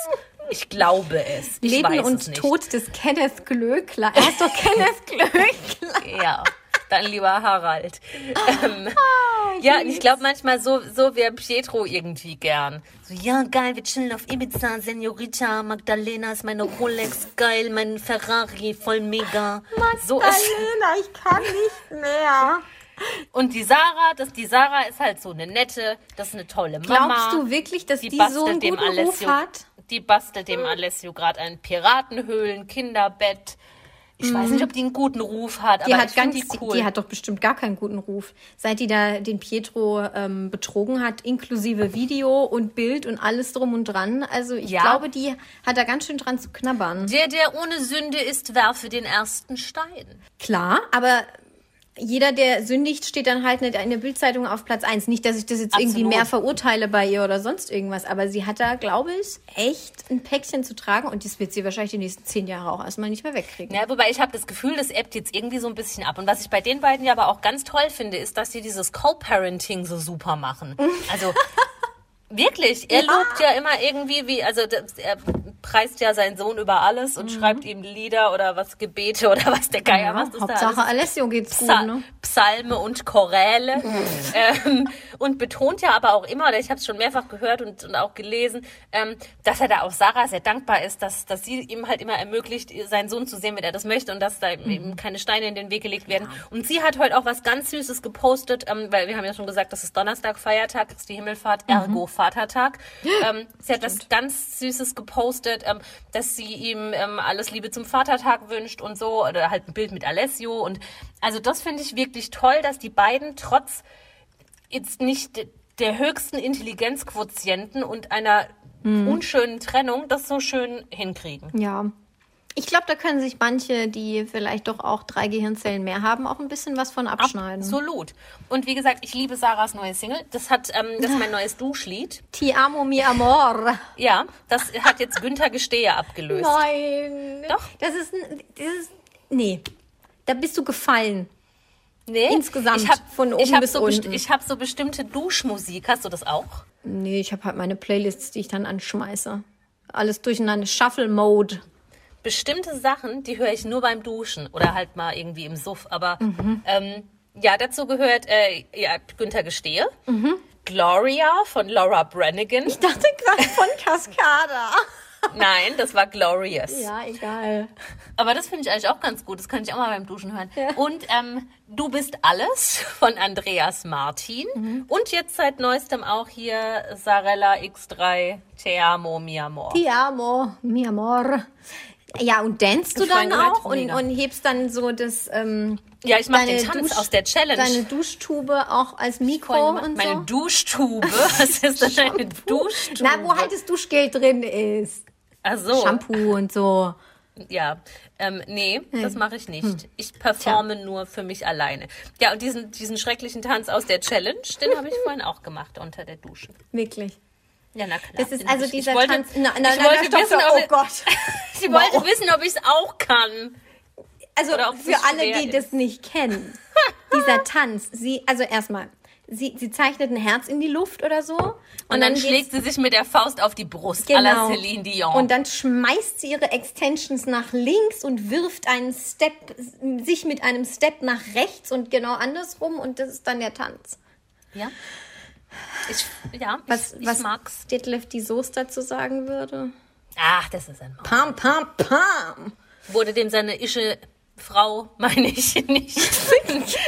C: Ich glaube es. Ich
B: Leben
C: weiß es
B: und
C: nicht.
B: Tod des Kenneth Glöckler. Er ist doch Kenneth Glöckler.
C: Ja, dann lieber Harald. Ähm,
B: Ah,
C: ja, ich glaube manchmal so, so wäre Pietro irgendwie gern. So, ja, geil, wir chillen auf Ibiza, Senorita, Magdalena ist meine Rolex, geil, mein Ferrari, voll mega. So ist,
B: ich kann nicht mehr.
C: Und die Sarah, das, die Sarah ist halt so eine nette, das ist eine tolle Mama.
B: Glaubst du wirklich, dass die, so
C: bastelt
B: einen
C: dem
B: guten Ruf
C: Alessio,
B: hat?
C: Die bastelt dem Alessio gerade ein Piratenhöhlen, Kinderbett. Ich weiß nicht, ob die einen guten Ruf hat,
B: Mhm. Die
C: aber
B: hat
C: ich
B: ganz,
C: die cool.
B: die hat doch bestimmt gar keinen guten Ruf. Seit die da den Pietro ähm, betrogen hat, inklusive Video und Bild und alles drum und dran. Also ich
C: Ja.
B: glaube, die hat da ganz schön dran zu knabbern.
C: Der, der ohne Sünde ist, werfe den ersten Stein.
B: Klar, aber jeder, der sündigt, steht dann halt in der Bildzeitung auf Platz eins. Nicht, dass ich das jetzt irgendwie
C: Absolut.
B: mehr verurteile bei ihr oder sonst irgendwas, aber sie hat da, glaube ich, echt ein Päckchen zu tragen und das wird sie wahrscheinlich die nächsten zehn Jahre auch erstmal nicht mehr wegkriegen.
C: Ja, wobei ich habe das Gefühl, das ebbt jetzt irgendwie so ein bisschen ab. Und was ich bei den beiden ja aber auch ganz toll finde, ist, dass sie dieses Co-Parenting so super machen. Also wirklich, er lobt ja immer irgendwie, wie, also er preist ja seinen Sohn über alles und schreibt ihm Lieder oder was Gebete oder was der Geier,
B: Ja,
C: was das da
B: Hauptsache
C: alles
B: Alessio geht's gut, ne?
C: Psalme und Choräle ähm, und betont ja aber auch immer, oder ich habe es schon mehrfach gehört und, und auch gelesen, ähm, dass er da auch Sarah sehr dankbar ist, dass, dass sie ihm halt immer ermöglicht, seinen Sohn zu sehen, wenn er das möchte und dass da eben keine Steine in den Weg gelegt werden. Und sie hat heute auch was ganz Süßes gepostet, ähm, weil wir haben ja schon gesagt, das ist Donnerstag, Feiertag, ist die Himmelfahrt, ergo Vatertag. Ähm, sie hat was ganz Süßes gepostet, ähm, dass sie ihm ähm, alles Liebe zum Vatertag wünscht und so, oder halt ein Bild mit Alessio. Und also das finde ich wirklich toll, dass die beiden trotz jetzt nicht der höchsten Intelligenzquotienten und einer unschönen Trennung das so schön hinkriegen.
B: Ja. Ich glaube, da können sich manche, die vielleicht doch auch drei Gehirnzellen mehr haben, auch ein bisschen was von abschneiden.
C: Absolut. Und wie gesagt, ich liebe Sarahs neue Single. Das hat, ähm, das ist mein neues Duschlied.
B: Ti amo mi amor.
C: Ja, das hat jetzt Günther Gestehe abgelöst.
B: Nein.
C: Doch.
B: Das ist, ein- das ist, nee. Da bist du gefallen.
C: Nee,
B: Insgesamt,
C: ich hab,
B: von
C: ich
B: oben
C: hab
B: bis
C: so
B: unten.
C: Ich habe so bestimmte Duschmusik. Hast du das auch?
B: Nee, ich habe halt meine Playlists, die ich dann anschmeiße. Alles durcheinander. Shuffle-Mode.
C: Bestimmte Sachen, die höre ich nur beim Duschen oder halt mal irgendwie im Suff. Aber
B: Mhm.
C: ähm, ja, dazu gehört äh, ja, Günther Gestehe,
B: Mhm.
C: Gloria von Laura Branigan.
B: Ich dachte gerade von Cascada.
C: Nein, das war Glorious.
B: ja, egal.
C: Aber das finde ich eigentlich auch ganz gut. Das kann ich auch mal beim Duschen hören. Und ähm, Du bist alles von Andreas Martin.
B: Mhm.
C: Und jetzt seit neuestem auch hier Sarella X3 Te amo, mi amor.
B: Ti amo, mi amor. Ja, und danst du dann auch und, und hebst dann so das ähm,
C: Ja, ich mache den Tanz
B: Dusch-
C: aus der Challenge.
B: deine Duschtube auch als Mikro und
C: Meine
B: so.
C: Duschtube. Was ist denn eine Duschtube?
B: Na, wo halt das Duschgel drin ist.
C: Ach so.
B: Shampoo und so.
C: Ja, ähm, nee, das mache ich
B: Hm.
C: nicht. Ich performe nur für mich alleine. Ja, und diesen, diesen schrecklichen Tanz aus der Challenge, den habe ich vorhin auch gemacht unter der Dusche.
B: Wirklich.
C: Ja, na klar.
B: Das ist also
C: ich-
B: dieser
C: ich wollte,
B: Tanz. Na, na,
C: ich
B: na,
C: wollte
B: na, stopp,
C: wissen, ob
B: oh
C: ich-
B: Gott.
C: Ich wollte wissen, ob ich es auch kann.
B: Also für alle, die
C: ist.
B: das nicht kennen, dieser Tanz, sie, also erstmal, sie, sie zeichnet ein Herz in die Luft oder so. Und,
C: Und, dann,
B: geht's-
C: schlägt sie sich mit der Faust auf die Brust, à la Celine Dion.
B: Genau. Und dann schmeißt sie ihre Extensions nach links und wirft einen Step, sich mit einem Step nach rechts und genau andersrum und das ist dann der Tanz.
C: ja, ich, ja,
B: Was,
C: ich, ich
B: was
C: mag's.
B: Detlef die Soße dazu sagen würde?
C: Ach, das ist ein Mann.
B: Pam, pam, pam.
C: Wurde dem seine ische Frau, meine ich, nicht,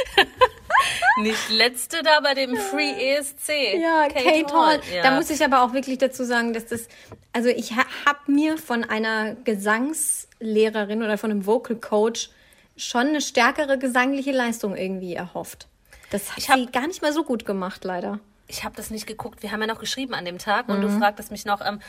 C: nicht letzte da bei dem Free ESC.
B: Ja, Kate, Hall.
C: Ja.
B: Da muss ich aber auch wirklich dazu sagen, dass das, also ich ha, habe mir von einer Gesangslehrerin oder von einem Vocal Coach schon eine stärkere gesangliche Leistung irgendwie erhofft. Das hat
C: Ich hab-
B: sie gar nicht mal so gut gemacht, leider.
C: Ich habe das nicht geguckt. Wir haben ja noch geschrieben an dem Tag und
B: Mhm.
C: du fragtest mich noch, ähm,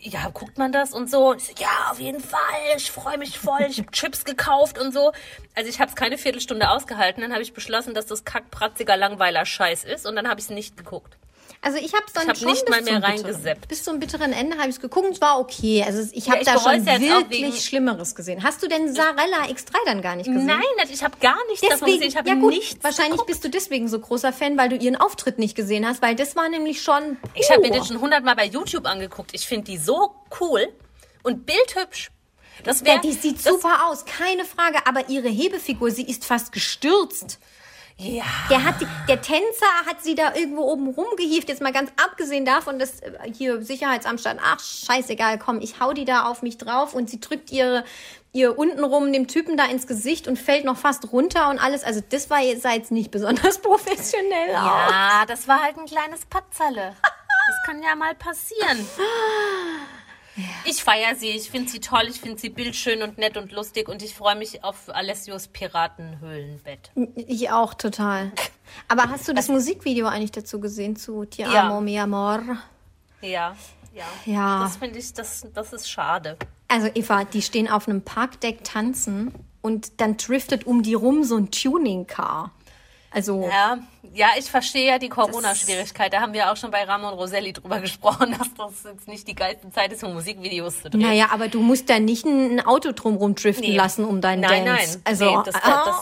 C: ja, guckt man das und so? Und so, ja, auf jeden Fall. Ich freue mich voll. Ich habe Chips gekauft und so. Also ich habe es keine Viertelstunde ausgehalten. Dann habe ich beschlossen, dass das kackpratziger Langweiler Scheiß ist und dann habe ich es nicht geguckt.
B: Also ich habe es dann
C: Ich hab
B: schon
C: nicht
B: bis
C: mal mehr
B: zum bitteren-
C: reingesappt.
B: Bis zum bitteren Ende habe ich es geguckt und es war okay. Also ich
C: Ja,
B: habe
C: ich
B: da schon
C: ja
B: wirklich Schlimmeres gesehen. Hast du denn Sarella X3 dann gar nicht gesehen?
C: Nein, ich habe gar nichts davon
B: Deswegen,
C: gesehen. Ich habe
B: ja gut,
C: nichts
B: wahrscheinlich
C: geguckt.
B: bist du deswegen so großer Fan, weil du ihren Auftritt nicht gesehen hast, weil das war nämlich schon.
C: Ich habe mir
B: puh.
C: den schon hundertmal bei YouTube angeguckt. Ich finde die so cool und bildhübsch. Das wäre
B: Ja, die sieht super aus, keine Frage. Aber ihre Hebefigur, sie ist fast gestürzt.
C: Ja.
B: Der, hat der Tänzer hat sie da irgendwo oben rumgehieft. Jetzt mal ganz abgesehen davon, dass äh, hier Sicherheitsamstand, ach scheißegal, komm, ich hau die da auf mich drauf und sie drückt ihre ihr untenrum dem Typen da ins Gesicht und fällt noch fast runter und alles. Also das war jetzt, sah jetzt nicht besonders professionell aus.
C: Ja, das war halt ein kleines Patzerle. Das kann ja mal passieren. Ich feiere sie, ich finde sie toll, ich finde sie bildschön und nett und lustig und ich freue mich auf Alessios Piratenhöhlenbett.
B: Ich auch total. Aber hast du das Musikvideo eigentlich dazu gesehen zu Ti
C: Ja.
B: amo mi amor?
C: Ja, ja.
B: Ja.
C: Das finde ich, das, das ist schade.
B: Also Eva, die stehen auf einem Parkdeck tanzen und dann driftet um die rum so ein Tuning-Car. Also
C: Ja, ja, ich verstehe ja die Corona-Schwierigkeit. Da haben wir auch schon bei Ramon Roselli drüber gesprochen, dass das jetzt nicht die geilste Zeit ist, um Musikvideos zu drehen.
B: Naja, aber du musst da nicht ein Auto drumrum driften
C: Nee.
B: lassen um deinen
C: Nein,
B: Dance.
C: nein.
B: Also,
C: nee, das, das, das,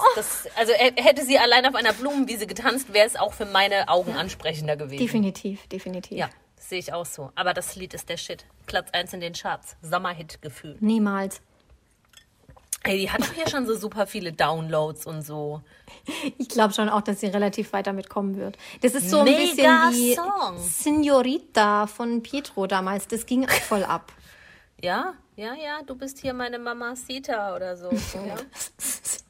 C: das, also äh, hätte sie allein auf einer Blumenwiese getanzt, wäre es auch für meine Augen ansprechender gewesen.
B: definitiv, definitiv.
C: Ja, sehe ich auch so. Aber das Lied ist der Shit. Platz 1 in den Charts. Sommerhit-Gefühl.
B: Niemals.
C: Ey, die hat doch hier schon so super viele Downloads und so.
B: Ich glaube schon auch, dass sie relativ weit damit kommen wird. Das ist so ein
C: Mega
B: bisschen wie
C: Song.
B: Senorita von Pietro damals. Das ging voll ab.
C: Ja, ja, ja, du bist hier meine Mamacita oder so. Ja.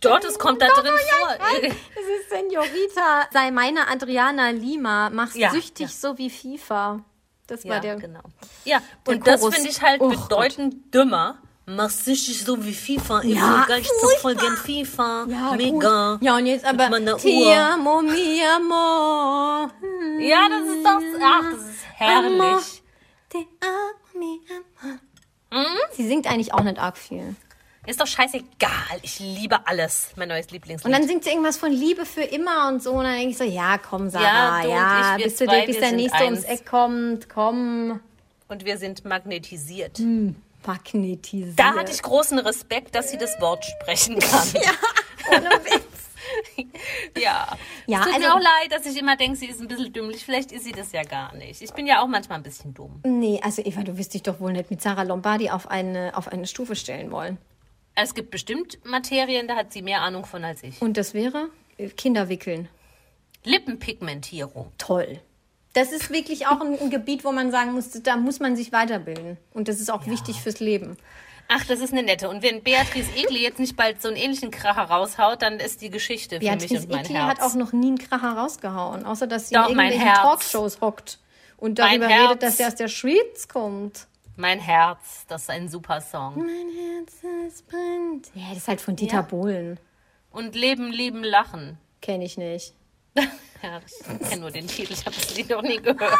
C: Dort, es kommt da drin vor.
B: Es ist Senorita. Sei meine Adriana Lima. Mach's
C: Ja,
B: süchtig
C: ja.
B: so wie FIFA. Das war
C: Ja,
B: der.
C: genau. Ja,
B: der
C: und das
B: Chorus.
C: finde ich halt
B: Oh
C: bedeutend dümmer. Machst süchtig so wie FIFA. Ich
B: Ja,
C: will gar nicht so voll gern FIFA.
B: Ja,
C: Mega.
B: Gut. Ja, und jetzt aber
C: meiner
B: Ti
C: Uhr.
B: amo, mi amor.
C: Ja, das ist doch, ach, das ist herrlich.
B: Te amo, mi amor.
C: Mhm.
B: Sie singt eigentlich auch nicht arg viel.
C: Ist doch scheißegal. Ich liebe alles. Mein neues Lieblingslied.
B: Und dann singt sie irgendwas von Liebe für immer und so. Und dann denke ich so, ja, komm, Sarah,
C: Ja, du
B: ja, bis, du,
C: zwei,
B: bis
C: wir
B: der Nächste ums
C: eins.
B: Eck kommt, komm.
C: Und wir sind magnetisiert.
B: Hm. Magnetisiert.
C: Da hatte ich großen Respekt, dass sie das Wort sprechen kann.
B: Ohne Witz.
C: Ja.
B: Ja,
C: es tut
B: also-
C: mir auch leid, dass ich immer denke, sie ist ein bisschen dümmlich. Vielleicht ist sie das ja gar nicht. Ich bin ja auch manchmal ein bisschen dumm.
B: Nee, also Eva, du wirst dich doch wohl nicht mit Sarah Lombardi auf eine, auf eine Stufe stellen wollen.
C: Es gibt bestimmt Materien, da hat sie mehr Ahnung von als ich.
B: Und das wäre Kinderwickeln.
C: Lippenpigmentierung.
B: Toll. Das ist wirklich auch ein, ein Gebiet, wo man sagen muss, da muss man sich weiterbilden. Und das ist auch wichtig fürs Leben.
C: Ach, das ist eine nette. Und wenn Beatrice Egli jetzt nicht bald so einen ähnlichen Kracher raushaut, dann ist die Geschichte für mich
B: Beatrice
C: und mein
B: Egli
C: Herz.
B: hat auch noch nie einen Kracher rausgehauen, außer dass sie
C: Doch,
B: in irgendwelchen. Talkshows hockt und darüber redet, dass sie aus der Schweiz kommt.
C: Mein Herz, das ist ein super Song.
B: Mein Herz, es brennt. Ja, das ist halt von Dieter
C: Ja.
B: Bohlen.
C: Und Leben, Lieben, Lachen.
B: Kenne ich nicht.
C: Ja, ich kenne nur den Titel, ich habe das Lied noch nie gehört.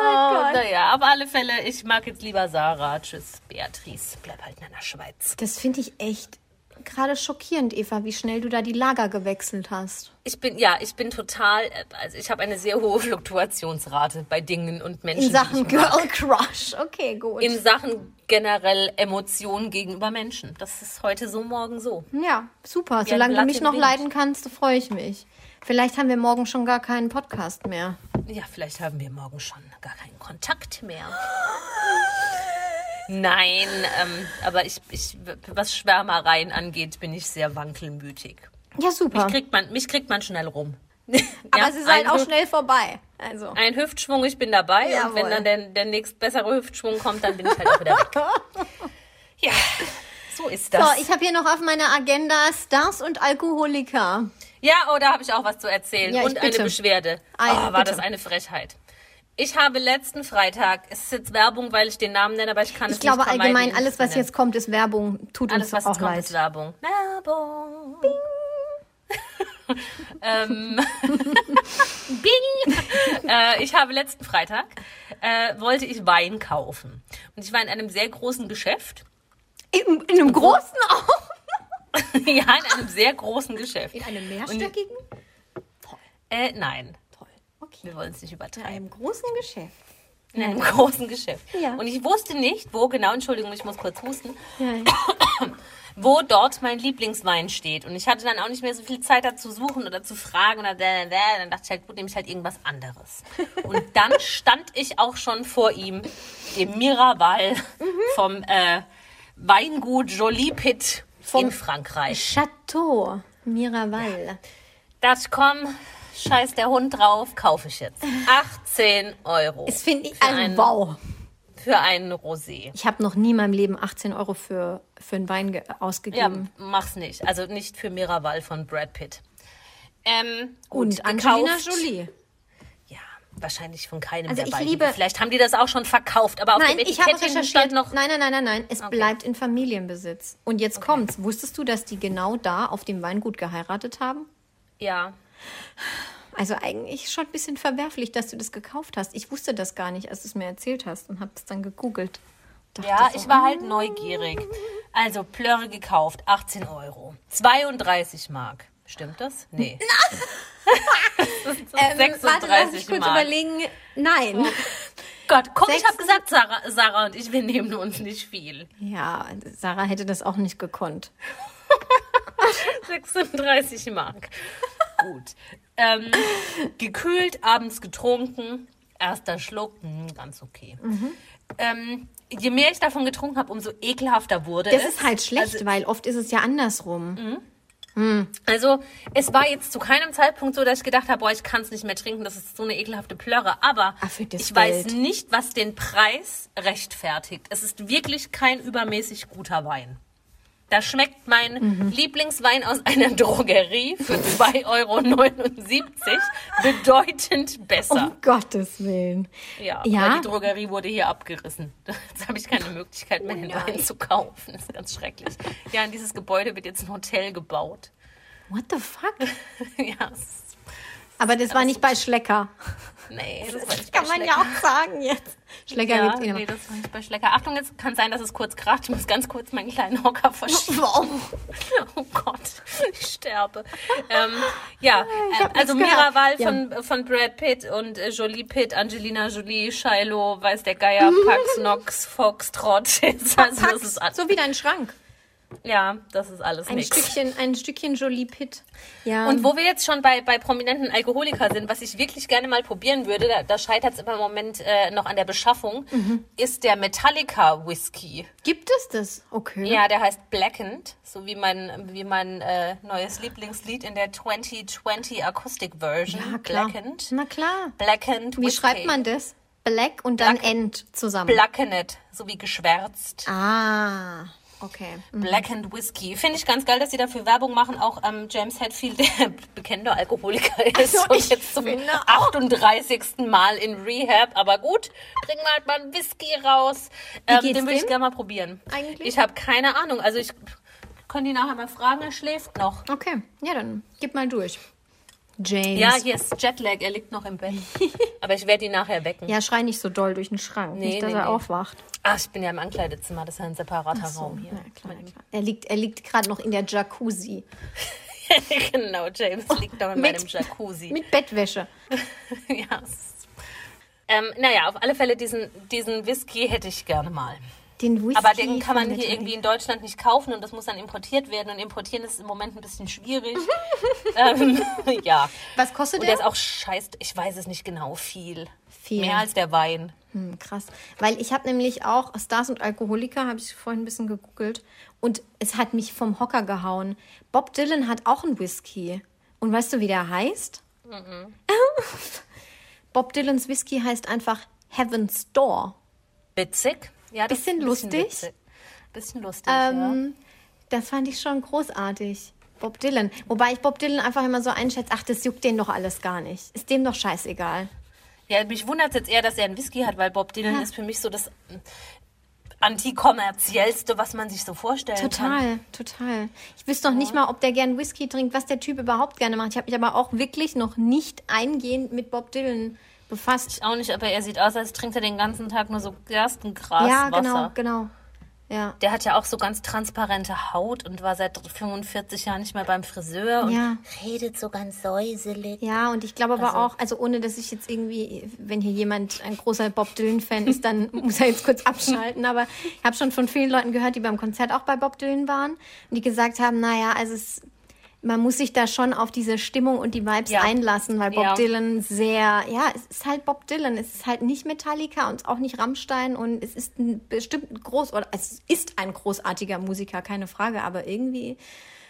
C: oh, naja, auf alle Fälle, ich mag jetzt lieber Sarah. Tschüss, Beatrice. Bleib halt in der Schweiz.
B: Das finde ich echt gerade schockierend, Eva, wie schnell du da die Lager gewechselt hast.
C: Ich bin, ja, ich bin total, also ich habe eine sehr hohe Fluktuationsrate bei Dingen und Menschen.
B: In Sachen. Girl Crush. Okay, gut.
C: In Sachen generell Emotionen gegenüber Menschen. Das ist heute so, morgen so.
B: ja, super. Solange du mich noch
C: Wind.
B: leiden kannst, freue ich mich. Vielleicht haben wir morgen schon gar keinen Podcast mehr.
C: Ja, vielleicht haben wir morgen schon gar keinen Kontakt mehr. Nein, ähm, aber ich, ich, was Schwärmereien angeht, bin ich sehr wankelmütig.
B: Ja, super.
C: Mich kriegt man, mich kriegt man schnell rum.
B: Aber
C: Ja,
B: halt
C: ein
B: auch
C: Hüft-
B: schnell vorbei. Also.
C: Ein Hüftschwung, ich bin dabei. Und
B: Jawohl.
C: wenn dann der, der nächst bessere Hüftschwung kommt, dann bin ich halt auch wieder weg. Ja, so ist das.
B: So, ich habe hier noch auf meiner Agenda Stars und Alkoholiker.
C: Ja, oh, da habe ich auch was zu erzählen.
B: Ja,
C: und eine
B: bitte.
C: Beschwerde.
B: Eine,
C: oh, war
B: bitte.
C: das eine Frechheit. Ich habe letzten Freitag, es ist jetzt Werbung, weil ich den Namen nenne, aber ich kann
B: Ich
C: es
B: glaube
C: nicht vermeiden,
B: allgemein,
C: ihn
B: alles, was jetzt kommt, ist Werbung. Tut
C: Alles,
B: uns
C: was
B: auch
C: jetzt kommt,
B: leid.
C: ist Werbung. Werbung. ähm, Bing. äh, ich habe letzten Freitag, äh, wollte ich Wein kaufen. Und ich war in einem sehr großen Geschäft.
B: In, in einem großen auch?
C: ja, in einem sehr großen Geschäft.
B: In einem mehrstöckigen?
C: Äh, nein.
B: Okay.
C: wir wollen es nicht
B: In
C: übertreiben.
B: einem großen Geschäft.
C: In einem großen Geschäft.
B: Ja.
C: Und ich wusste nicht, wo genau, Entschuldigung, ich muss kurz husten,
B: Ja,
C: wo dort mein Lieblingswein steht. Und ich hatte dann auch nicht mehr so viel Zeit da zu suchen oder zu fragen oder da, da, da. Dann dachte ich halt, gut, nehme ich halt irgendwas anderes. Und dann stand ich auch schon vor ihm, dem Miraval vom äh, Weingut Jolie Pit in Frankreich.
B: Chateau Miraval.
C: dachte ich, komm, scheiß der Hund drauf, kaufe ich jetzt. 18 Euro.
B: Das finde ich,
C: Für einen-
B: wow.
C: Für einen Rosé.
B: Ich habe noch nie in meinem Leben 18 Euro für, für einen Wein ge-
C: Ja,
B: ausgegeben.
C: mach's nicht. Also nicht für Miraval von Brad Pitt. Ähm, gut,
B: Und Angelina
C: gekauft.
B: Jolie.
C: Ja, wahrscheinlich von keinem
B: Also
C: der
B: ich
C: beiden.
B: liebe-
C: Vielleicht haben die das auch schon verkauft, aber auf
B: Nein,
C: dem
B: ich habe
C: Etikettchen stand noch...
B: Nein, nein, nein, nein, nein. Es bleibt in Familienbesitz. Und jetzt kommt's. Wusstest du, dass die genau da auf dem Weingut geheiratet haben?
C: Ja,
B: Also eigentlich schon ein bisschen verwerflich, dass du das gekauft hast. Ich wusste das gar nicht, als du es mir erzählt hast und habe es dann gegoogelt. Dachte
C: ja,
B: so,
C: ich war halt neugierig. Also Plörre gekauft, 18 Euro. 32 Mark. Stimmt das? Nee. das sind so
B: Ähm,
C: 36
B: warte, lass mich kurz
C: Mark.
B: überlegen. Nein.
C: Gott, guck, ich
B: Sechs-
C: habe gesagt, Sarah, Sarah und ich, wir nehmen uns nicht viel.
B: Ja, Sarah hätte das auch nicht gekonnt.
C: 36 Mark. Gut. Ähm, gekühlt, abends getrunken. Erster Schluck, hm, ganz okay.
B: Mhm.
C: Ähm, je mehr ich davon getrunken habe, umso ekelhafter wurde
B: Das
C: es.
B: ist halt schlecht,
C: Also,
B: weil oft ist es ja andersrum.
C: also, es war jetzt zu keinem Zeitpunkt so, dass ich gedacht habe, boah, ich kann es nicht mehr trinken, das ist so eine ekelhafte Plörre. Aber
B: das
C: ich weiß
B: Geld.
C: nicht, was den Preis rechtfertigt. Es ist wirklich kein übermäßig guter Wein. Da schmeckt mein
B: Mhm.
C: Lieblingswein aus einer Drogerie für 2,79 Euro bedeutend besser.
B: Um Gottes Willen.
C: Ja,
B: Ja?
C: weil die Drogerie wurde hier abgerissen. Jetzt habe ich keine Möglichkeit mehr, den Wein zu kaufen. Das ist ganz schrecklich. Ja, in dieses Gebäude wird jetzt ein Hotel gebaut.
B: What the fuck?
C: ja, es
B: Aber das war nicht bei Schlecker.
C: Nee, das war nicht
B: Kann
C: bei
B: man ja auch sagen jetzt. Schlecker
C: Ja,
B: gibt's eh
C: nee, das war nicht bei Schlecker. Achtung, jetzt kann sein, dass es kurz kracht. Ich muss ganz kurz meinen kleinen Hocker verschieben.
B: Wow.
C: Oh Gott, ich sterbe. Ähm, ja,
B: Ich
C: äh, also
B: nichts gehört.
C: Miraval
B: Ja.
C: von, von Brad Pitt und äh, Jolie Pitt, Angelina Jolie, Shiloh, weiß der Geier, Pax, Nox, Fox, Trott. also, das alles.
B: So wie dein Schrank.
C: Ja, das ist alles
B: Ein
C: nix.
B: Stückchen, ein Stückchen Jolie Pitt. Ja.
C: Und wo wir jetzt schon bei, bei prominenten Alkoholikern sind, was ich wirklich gerne mal probieren würde, da, da scheitert es im Moment äh, noch an der Beschaffung,
B: Mhm.
C: ist der Metallica Whisky.
B: gibt es das? Okay.
C: Ja, der heißt Blackened, so wie mein, wie mein äh, neues Lieblingslied in der 2020 Acoustic Version.
B: Ja, klar.
C: Blackened.
B: Na klar.
C: Blackened
B: Wie
C: Whisky.
B: schreibt man das? Black und dann
C: Black-
B: End zusammen.
C: Blackened, so wie geschwärzt.
B: ah, okay.
C: Blackened Whisky. Finde ich ganz geil, dass sie dafür Werbung machen. Auch ähm, James Hetfield, der bekannter Alkoholiker ist
B: Also,
C: und jetzt zum
B: finde auch.
C: 38. Mal in Rehab. Aber gut, bringen wir halt mal einen Whisky raus. Ähm, den würde ich gerne mal probieren.
B: eigentlich?
C: Ich habe keine Ahnung. Also ich kann die nachher mal fragen. Er schläft noch.
B: Okay, ja, dann gib mal durch. James.
C: Ja, hier ist Jetlag. Er liegt noch im Bett. Aber ich werde ihn nachher wecken.
B: Ja, schrei nicht so doll durch den Schrank,
C: Nee,
B: nicht, dass
C: nee,
B: er
C: nee.
B: aufwacht.
C: Ach, ich bin ja im Ankleidezimmer. Das ist ja ein separater Raum hier.
B: Ja, klar, klar. Er liegt, er liegt gerade noch in der Jacuzzi.
C: genau, James liegt noch in
B: Mit-
C: meinem Jacuzzi.
B: Mit Bettwäsche.
C: ja. Ähm, naja, auf alle Fälle, diesen, diesen Whisky hätte ich gerne mal.
B: Den Whisky
C: Aber den kann man hier irgendwie in Deutschland nicht kaufen und das muss dann importiert werden. Und importieren ist im Moment ein bisschen schwierig. ähm, ja.
B: Was kostet
C: Und der
B: der?
C: ist auch scheiß, ich weiß es nicht genau, viel.
B: Viel.
C: Mehr als der Wein.
B: Hm, krass. Weil ich habe nämlich auch Stars und Alkoholiker, habe ich vorhin ein bisschen gegoogelt. Und es hat mich vom Hocker gehauen. Bob Dylan hat auch einen Whisky. Und weißt du, wie der heißt? Bob Dylans Whisky heißt einfach Heaven's Door.
C: Witzig. Ja,
B: Bisschen
C: ein
B: lustig.
C: witzig. Bisschen lustig, ja.
B: Ähm, das fand ich schon großartig. Bob Dylan. Wobei ich Bob Dylan einfach immer so einschätze, ach, das juckt den doch alles gar nicht. Ist dem doch scheißegal.
C: Ja, mich wundert jetzt eher, dass er einen Whisky hat, weil Bob Dylan
B: Ja.
C: ist für mich so das antikommerziellste, was man sich so vorstellen kann.
B: Total, total. Ich wüsste noch nicht mal, ob der gern Whisky trinkt, was der Typ überhaupt gerne macht. Ich habe mich aber auch wirklich noch nicht eingehend mit Bob Dylan befasst.
C: Auch nicht, aber er sieht aus, als trinkt er den ganzen Tag nur so Gerstengras.
B: ja,
C: Wasser.
B: genau, genau. Ja.
C: Der hat ja auch so ganz transparente Haut und war seit 45 Jahren nicht mehr beim Friseur und
B: Ja.
C: redet so ganz säuselig.
B: Ja, und ich glaube aber
C: Also-
B: auch, also ohne dass ich jetzt irgendwie, wenn hier jemand ein großer Bob Dylan-Fan ist, dann muss er jetzt kurz abschalten. Aber ich habe schon von vielen Leuten gehört, die beim Konzert auch bei Bob Dylan waren und die gesagt haben, naja, also es, man muss sich da schon auf diese Stimmung und die Vibes
C: Ja.
B: einlassen, weil Bob
C: Ja.
B: Dylan sehr, ja, es ist halt Bob Dylan, es ist halt nicht Metallica und auch nicht Rammstein und es ist ein bestimmt groß, oder es ist ein großartiger Musiker, keine Frage, aber irgendwie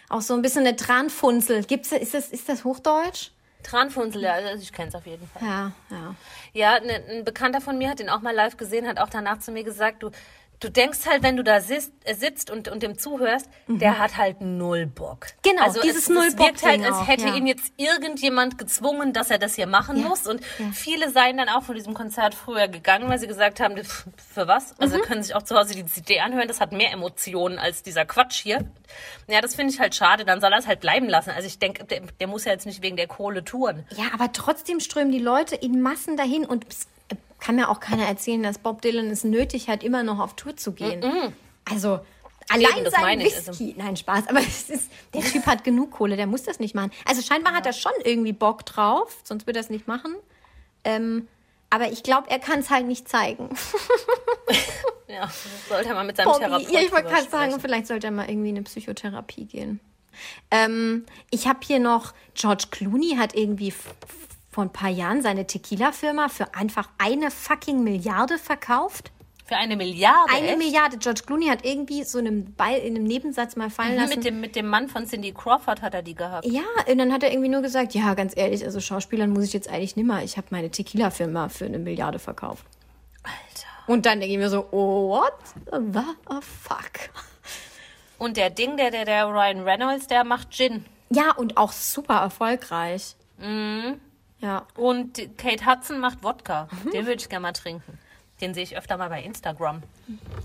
B: auch so ein bisschen eine Tranfunzel. Gibt's, ist das, ist das Hochdeutsch?
C: Tranfunzel, ja, also ich kenne es auf jeden Fall.
B: Ja, ja.
C: Ja, ne, ein Bekannter von mir hat den auch mal live gesehen, hat auch danach zu mir gesagt, du, du denkst halt, wenn du da sitzt, äh, sitzt und, und dem zuhörst, der hat halt null Bock.
B: Mhm. Genau,
C: also
B: dieses
C: es,
B: Null-Bock-Ding
C: Es wirkt halt, als hätte
B: ja.
C: ihn jetzt irgendjemand gezwungen, dass er das hier machen
B: Ja,
C: muss. Und
B: ja.
C: viele seien dann auch von diesem Konzert früher gegangen, weil sie gesagt haben, für was? Also
B: Mhm.
C: können sich auch zu Hause die CD anhören, das hat mehr Emotionen als dieser Quatsch hier. Ja, das finde ich halt schade, dann soll er es halt bleiben lassen. Also ich denke, der, der muss ja jetzt nicht wegen der Kohle touren.
B: Ja, aber trotzdem strömen die Leute in Massen dahin und kann mir auch keiner erzählen, dass Bob Dylan es nötig hat, immer noch auf Tour zu gehen. Also allein
C: das
B: sein
C: also.
B: Whisky. Nein, Spaß, aber es ist, der Typ hat genug Kohle, der muss das nicht machen. Also scheinbar hat er schon irgendwie Bock drauf, sonst würde er es nicht machen. Ähm, aber ich glaube, er kann es halt nicht zeigen.
C: Ja, sollte er mal mit seinem Therapeuten
B: ja, ich wollte gerade sagen, vielleicht sollte er mal irgendwie in eine Psychotherapie gehen. Ähm, ich habe hier noch, George Clooney hat irgendwie vor ein paar Jahren seine Tequila-Firma für einfach eine fucking Milliarde verkauft.
C: Für eine Milliarde.
B: Eine
C: echt?
B: Milliarde. George Clooney hat irgendwie so einen Ball in einem Nebensatz mal fallen lassen.
C: Mit dem, mit dem Mann von Cindy Crawford hat er die gehabt.
B: ja, und dann hat er irgendwie nur gesagt, ja, ganz ehrlich, also Schauspielern muss ich jetzt eigentlich nimmer. Ich habe meine Tequila-Firma für eine Milliarde verkauft.
C: Alter.
B: Und dann denke ich mir so, oh, what the fuck?
C: Und der Ding, der, der, der Ryan Reynolds, der macht Gin.
B: Ja, und auch super erfolgreich.
C: Mhm.
B: Ja.
C: Und Kate Hudson macht Wodka.
B: Mhm.
C: Den würde ich gerne mal trinken. Den sehe ich öfter mal bei Instagram.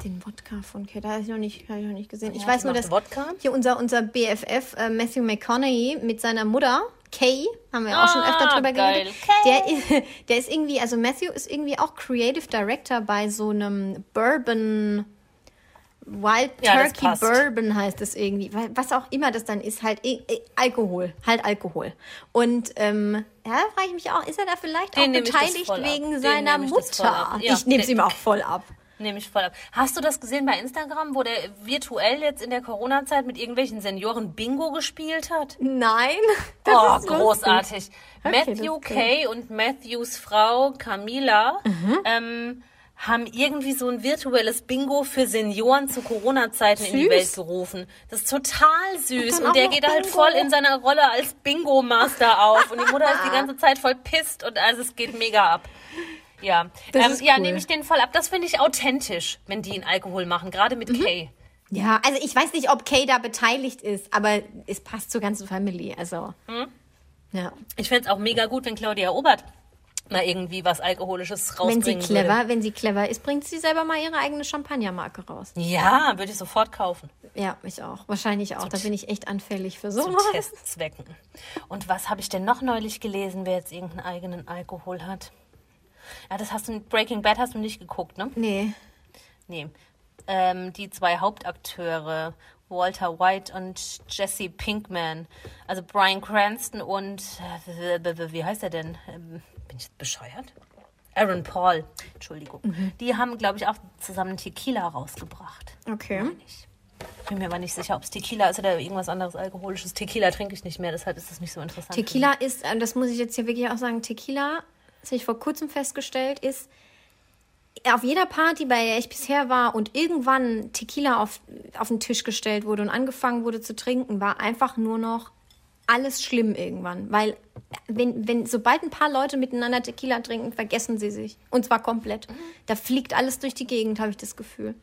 B: Den Wodka von Kate habe ich noch nicht, hab ich noch nicht gesehen. Ich
C: Ja,
B: weiß
C: die
B: nur, dass
C: Wodka?
B: hier unser, unser BFF äh, Matthew McConaughey mit seiner Mutter, Kay, haben wir auch schon
C: Ah,
B: öfter drüber
C: geil.
B: geredet. Der, ist- der ist irgendwie, also Matthew ist irgendwie auch Creative Director bei so einem Bourbon, Wild
C: Ja, das
B: Turkey. Bourbon heißt es irgendwie. Was auch immer das dann ist, halt eh- eh, Alkohol, halt Alkohol. Und ähm, ja, da frage ich mich auch, ist er da vielleicht
C: Den
B: auch
C: ich das
B: beteiligt wegen seiner
C: ich das
B: Mutter?
C: ab. Ja,
B: ich nehme es ihm auch voll ab.
C: Nehme ich voll ab. Hast du das gesehen bei Instagram, wo der virtuell jetzt in der Corona-Zeit mit irgendwelchen Senioren Bingo gespielt hat?
B: Nein.
C: oh,
B: ist lustig.
C: großartig.
B: Okay,
C: Matthew
B: das.
C: Kay und Matthews Frau Camila
B: Mhm.
C: ähm, haben irgendwie so ein virtuelles Bingo für Senioren zu Corona-Zeiten in die. Welt gerufen. Das ist total süß. Und,
B: auch
C: der geht halt
B: Bingo.
C: voll in seiner Rolle als Bingo-Master auf. Und die Mutter ist die ganze Zeit voll pisst und also es geht mega ab. Ja,
B: Das
C: ähm,
B: ist
C: ja,
B: cool.
C: nehme ich den voll ab. Das finde ich authentisch, wenn die einen Alkohol machen, gerade mit
B: Mhm.
C: Kay.
B: Ja, also ich weiß nicht, ob Kay da beteiligt ist, aber es passt zur ganzen Family. Also.
C: Hm?
B: Ja.
C: Ich fände es auch mega gut, wenn Claudia Obert mal irgendwie was Alkoholisches
B: Wenn
C: rausbringen
B: sie clever,
C: würde.
B: wenn sie clever ist, bringt sie selber mal ihre eigene Champagnermarke raus.
C: Ja, würde ich sofort kaufen.
B: Ja, ich auch. Wahrscheinlich auch. Da bin ich echt anfällig für
C: Zu
B: sowas.
C: Testzwecken. Und was habe ich denn noch neulich gelesen, wer jetzt irgendeinen eigenen Alkohol hat? Ja, das hast du, Breaking Bad hast du nicht geguckt, ne?
B: Nee.
C: Nee. Ähm, die zwei Hauptakteure, Walter White und Jesse Pinkman. Also Brian Cranston und, äh, wie heißt er denn? Ähm, bin ich bescheuert? Aaron Paul, Entschuldigung. Die haben, glaube ich, auch zusammen Tequila rausgebracht.
B: Okay.
C: Ich bin mir aber nicht sicher, ob es Tequila ist oder irgendwas anderes Alkoholisches. Tequila trinke ich nicht mehr, deshalb ist das nicht so interessant.
B: Tequila ist, äh, das muss ich jetzt hier wirklich auch sagen, Tequila, das habe ich vor kurzem festgestellt, ist auf jeder Party, bei der ich bisher war und irgendwann Tequila auf, auf den Tisch gestellt wurde und angefangen wurde zu trinken, war einfach nur noch alles schlimm irgendwann. Weil wenn, wenn, sobald ein paar Leute miteinander Tequila trinken, vergessen sie sich. Und zwar komplett. Da fliegt alles durch die Gegend, habe ich das Gefühl.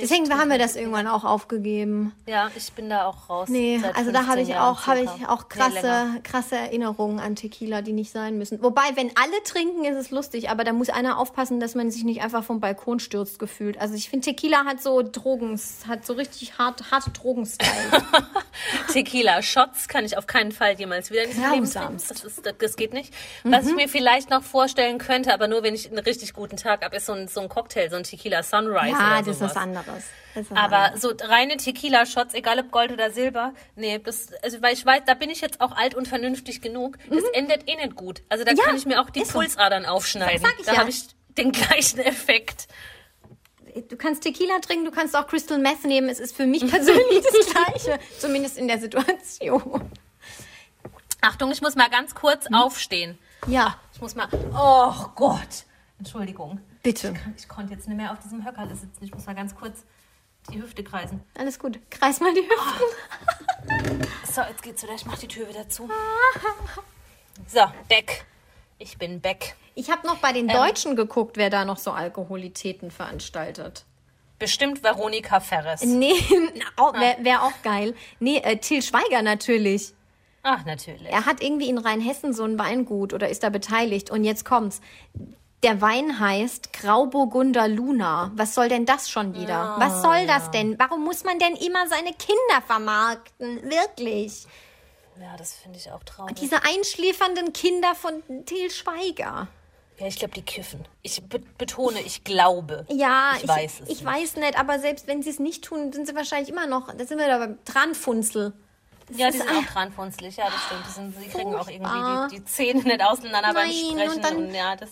B: Deswegen haben wir das irgendwann auch aufgegeben.
C: Ja, ich bin da auch raus.
B: Nee, also da
C: 15
B: habe ich auch, habe ich auch
C: Nee, länger.
B: krasse, krasse Erinnerungen an Tequila, die nicht sein müssen. Wobei, wenn alle trinken, ist es lustig, aber da muss einer aufpassen, dass man sich nicht einfach vom Balkon stürzt gefühlt. Also ich finde Tequila hat so Drogen, hat so richtig hart, harte Drogenstyle.
C: Tequila Shots kann ich auf keinen Fall jemals wieder in diesem Leben trinken. Das, ist, das, geht nicht. Was
B: Mhm.
C: ich mir vielleicht noch vorstellen könnte, aber nur wenn ich einen richtig guten Tag habe, ist so ein, so ein Cocktail, so ein Tequila Sunrise
B: ja, das ist
C: sowas.
B: was anderes. Was
C: Aber
B: anderes.
C: so reine Tequila-Shots, egal ob Gold oder Silber, nee, das, also weil ich weiß, da bin ich jetzt auch alt und vernünftig genug. Das endet eh nicht gut. Also da
B: Mhm. Ja,
C: kann ich mir auch die
B: ist so.
C: Pulsadern aufschneiden.
B: Sag ich
C: da
B: ja.
C: habe ich den gleichen Effekt.
B: Du kannst Tequila trinken, du kannst auch Crystal Meth nehmen. Es ist für mich persönlich das Gleiche. Zumindest in der Situation.
C: Achtung, ich muss mal ganz kurz
B: Mhm.
C: aufstehen.
B: Ja,
C: Ich muss mal. Oh Gott. Entschuldigung.
B: Bitte.
C: Ich konnte jetzt nicht mehr auf diesem Höckerle sitzen. Ich muss mal ganz kurz die Hüfte kreisen.
B: Alles gut. Kreis mal die Hüften.
C: So, jetzt geht's wieder. Ich mach die Tür wieder zu. So, back. Ich bin back.
B: Ich habe noch bei den Deutschen geguckt, wer da noch so Alkoholitäten veranstaltet.
C: Bestimmt Veronika Ferres.
B: Nee, wäre wär auch geil. Nee, äh, Till Schweiger natürlich.
C: Ach, natürlich.
B: Er hat irgendwie in Rheinhessen so ein Weingut oder ist da beteiligt. Und jetzt kommt's. Der Wein heißt Grauburgunder Luna. Was soll denn das schon wieder? Was soll das denn? Warum muss man denn immer seine Kinder vermarkten? Wirklich.
C: Ja, das finde ich auch traurig.
B: Diese einschläfernden Kinder von Till Schweiger.
C: Ja, ich glaube, die kiffen. Ich be betone, ich glaube.
B: Ja,
C: ich,
B: ich,
C: weiß es.
B: ich
C: nicht.
B: weiß nicht, aber selbst wenn sie es nicht tun, sind sie wahrscheinlich immer noch, da sind wir da beim Tranfunzel. Das
C: Ja, die sind auch dranfunzlich. Ja, das stimmt. Die, sind, die kriegen auch irgendwie die, die Zähne nicht auseinander beim
B: Nein,
C: Sprechen.
B: und dann-
C: und ja, das.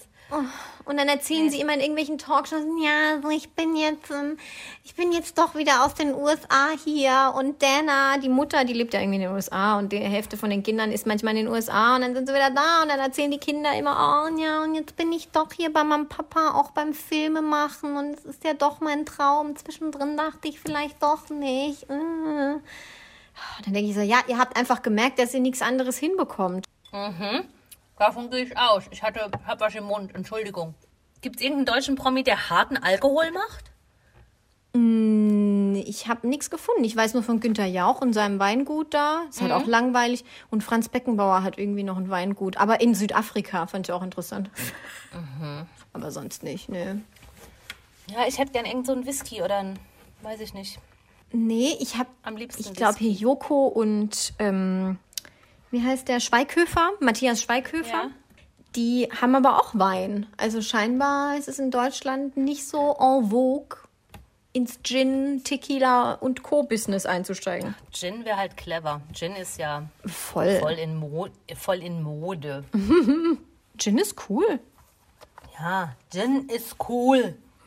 B: Und dann erzählen sie immer in irgendwelchen Talkshows, ja, also ich bin jetzt, ähm, ich bin jetzt doch wieder aus den USA hier und Dana, die Mutter, die lebt ja irgendwie in den USA und die Hälfte von den Kindern ist manchmal in den USA und dann sind sie wieder da und dann erzählen die Kinder immer, oh ja, und jetzt bin ich doch hier bei meinem Papa auch beim Filme machen und es ist ja doch mein Traum. Zwischendrin dachte ich vielleicht doch nicht. Äh. Dann denke ich so, ja, ihr habt einfach gemerkt, dass ihr nichts anderes hinbekommt.
C: Davon gehe ich aus. Ich hatte, hab was im Mund. Entschuldigung. Gibt es irgendeinen deutschen Promi, der harten Alkohol macht?
B: Ich habe nichts gefunden. Ich weiß nur von Günter Jauch und seinem Weingut da. Ist halt auch langweilig. Und Franz Beckenbauer hat irgendwie noch ein Weingut. Aber in Südafrika fand ich auch interessant. Aber sonst nicht, ne.
C: Ja, ich hätte gern irgend so einen Whisky oder ein, weiß ich nicht.
B: Nee, ich habe,
C: Am liebsten
B: ich glaube hier Joko und, ähm, wie heißt der, Schweighöfer, Matthias Schweighöfer.
C: Ja.
B: Die haben aber auch Wein. Also scheinbar ist es in Deutschland nicht so en vogue, ins Gin, Tequila und Co-Business einzusteigen.
C: Gin wäre halt clever. Gin ist ja
B: Voll.
C: voll in, Mo voll in Mode.
B: Gin ist cool.
C: Ja, Gin ist cool.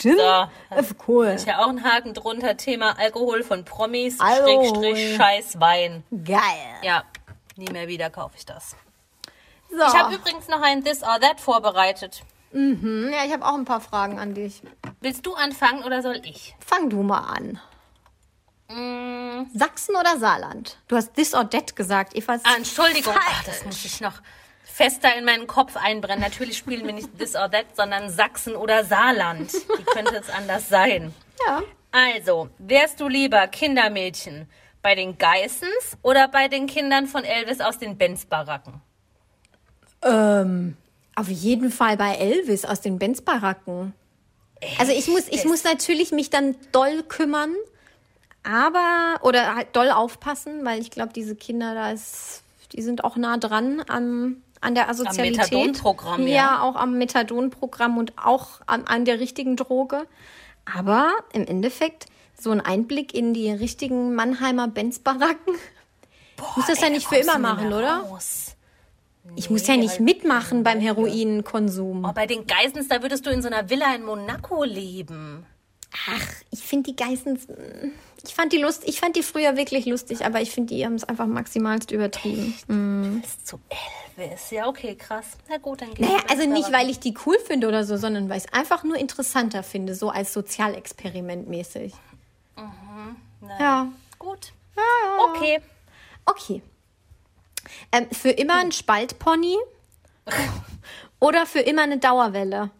B: Jill?
C: So.
B: Äh, cool.
C: Ist ja auch ein Haken drunter. Thema Alkohol von Promis.
B: Alkohol.
C: Schrägstrich Scheiß Wein.
B: Geil.
C: Ja, nie mehr wieder kaufe ich das.
B: So.
C: Ich habe übrigens noch ein This or That vorbereitet.
B: Hm, ja, ich habe auch ein paar Fragen an dich.
C: Willst du anfangen oder soll ich?
B: Fang du mal an.
C: Mm,
B: Sachsen oder Saarland? Du hast this or that gesagt. Eva
C: ah, Entschuldigung. Ach, das muss ich noch fester in meinen Kopf einbrennen. Natürlich spielen wir nicht This or That, sondern Sachsen oder Saarland. Wie könnte es anders sein?
B: Ja.
C: Also, wärst du lieber Kindermädchen bei den Geissens oder bei den Kindern von Elvis aus den Benz-Baracken?
B: Ähm, auf jeden Fall bei Elvis aus den Benz-Baracken. Also ich muss, ich muss natürlich mich dann doll kümmern, aber, oder halt doll aufpassen, weil ich glaube, diese Kinder, da ist, die sind auch nah dran am, an der Asozialität.
C: Methadon-Programm,
B: ja.
C: ja.
B: auch am Methadon-Programm und auch an, an der richtigen Droge. Aber im Endeffekt so ein Einblick in die richtigen Mannheimer Benz-Baracken. Muss das ja
C: Ey,
B: nicht
C: da
B: für immer
C: du
B: machen,
C: nicht
B: oder?
C: raus.
B: Ich muss ja nicht
C: halt-
B: mitmachen beim Heroinkonsum.
C: Oh, bei den Geissens, da würdest du in so einer Villa in Monaco leben.
B: Ach, ich finde die Geissens. Ich fand die Lust, ich fand die früher wirklich lustig, aber ich finde, die haben es einfach maximalst übertrieben.
C: Bis zu Elvis. Ja, okay, krass. Na gut, dann geht's.
B: Naja, also nicht, weil ich die cool finde oder so, sondern weil ich es einfach nur interessanter finde, so als Sozialexperiment mäßig. Ja.
C: Gut.
B: ja.
C: Okay.
B: Okay. Ähm, für immer ein Spaltpony oder für immer eine Dauerwelle?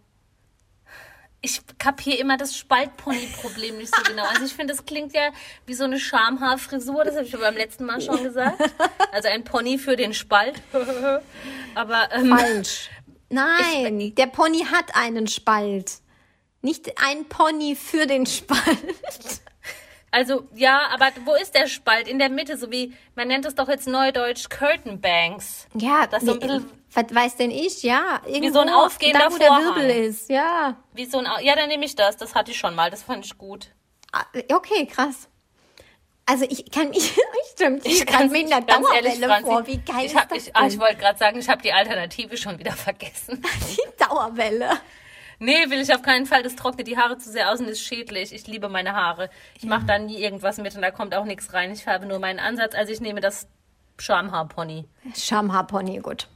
C: Ich kapiere immer das Spaltpony-Problem nicht so genau. Also ich finde, das klingt ja wie so eine Schamhaarfrisur. Das habe ich ja beim letzten Mal schon gesagt. Also ein Pony für den Spalt. Aber ähm,
B: Falsch. Nein, der Pony hat einen Spalt. Nicht ein Pony für den Spalt.
C: Also ja, aber wo ist der Spalt? In der Mitte, so wie man nennt es doch jetzt neudeutsch Curtain Banks.
B: Ja,
C: Das ist so ein bisschen-
B: was weiß denn ich? Ja, irgendwo,
C: so ein aufgehender
B: da, wo der
C: Vorhang.
B: Wirbel ist. Ja,
C: Wie so ein ja, dann nehme ich das. Das hatte ich schon mal. Das fand ich gut.
B: Ah, okay, krass. Also ich kann mich, stimmt, ich,
C: kann's-
B: kann mir in der
C: ehrlich,
B: Dauerwelle
C: Franzi,
B: vor. Wie geil
C: ich
B: ist
C: hab,
B: das
C: ich, ah, ich wollte gerade sagen, ich habe die Alternative schon wieder vergessen.
B: Die Dauerwelle.
C: Nee, will ich auf keinen Fall. Das trocknet die Haare zu sehr aus und ist schädlich. Ich liebe meine Haare. Ich mache da nie irgendwas mit und da kommt auch nichts rein. Ich färbe nur meinen Ansatz. Also ich nehme das Schamhaarpony.
B: Schamhaarpony, gut.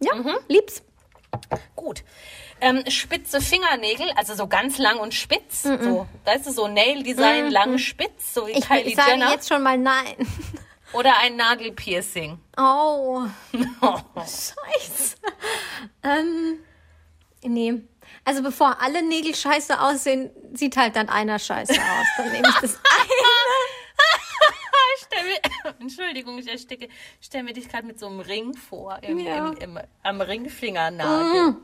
B: Ja,
C: Mhm.
B: lieb's.
C: Gut. Ähm, spitze Fingernägel, also so ganz lang und spitz. So, weißt du, so Nail Design lang spitz, so wie
B: Ich,
C: Kylie
B: ich sage
C: Jenner.
B: jetzt schon mal nein.
C: Oder ein Nagelpiercing.
B: Oh, scheiße. ähm, nee. Also bevor alle Nägel scheiße aussehen, sieht halt dann einer scheiße aus. Dann nehme ich das
C: Ich mir, Entschuldigung, ich ersticke. Ich stelle mir dich gerade mit so einem Ring vor, im,
B: Ja.
C: im, im, am Ringfingernagel.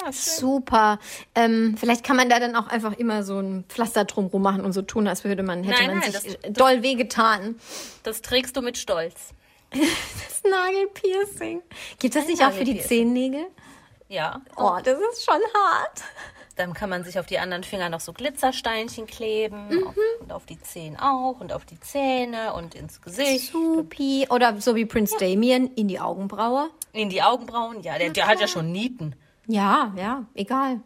C: Ja, schön.
B: Super. Ähm, vielleicht kann man da dann auch einfach immer so ein Pflaster drumrum machen und so tun, als würde man, hätte
C: Nein,
B: man
C: nein,
B: sich
C: das-
B: doll wehgetan.
C: Das trägst du mit Stolz.
B: Das Nagelpiercing. Gibt das nicht auch für die. Zehennägel?
C: Ja.
B: Oh, das ist schon hart.
C: Dann kann man sich auf die anderen Finger noch so Glitzersteinchen kleben.
B: Mhm.
C: Auf, und auf die Zehen auch. Und auf die Zähne und ins Gesicht.
B: Supi. Oder so wie Prince Damien in die Augenbraue.
C: In die Augenbrauen. Ja, der, der hat ja schon Nieten.
B: Ja, ja, egal.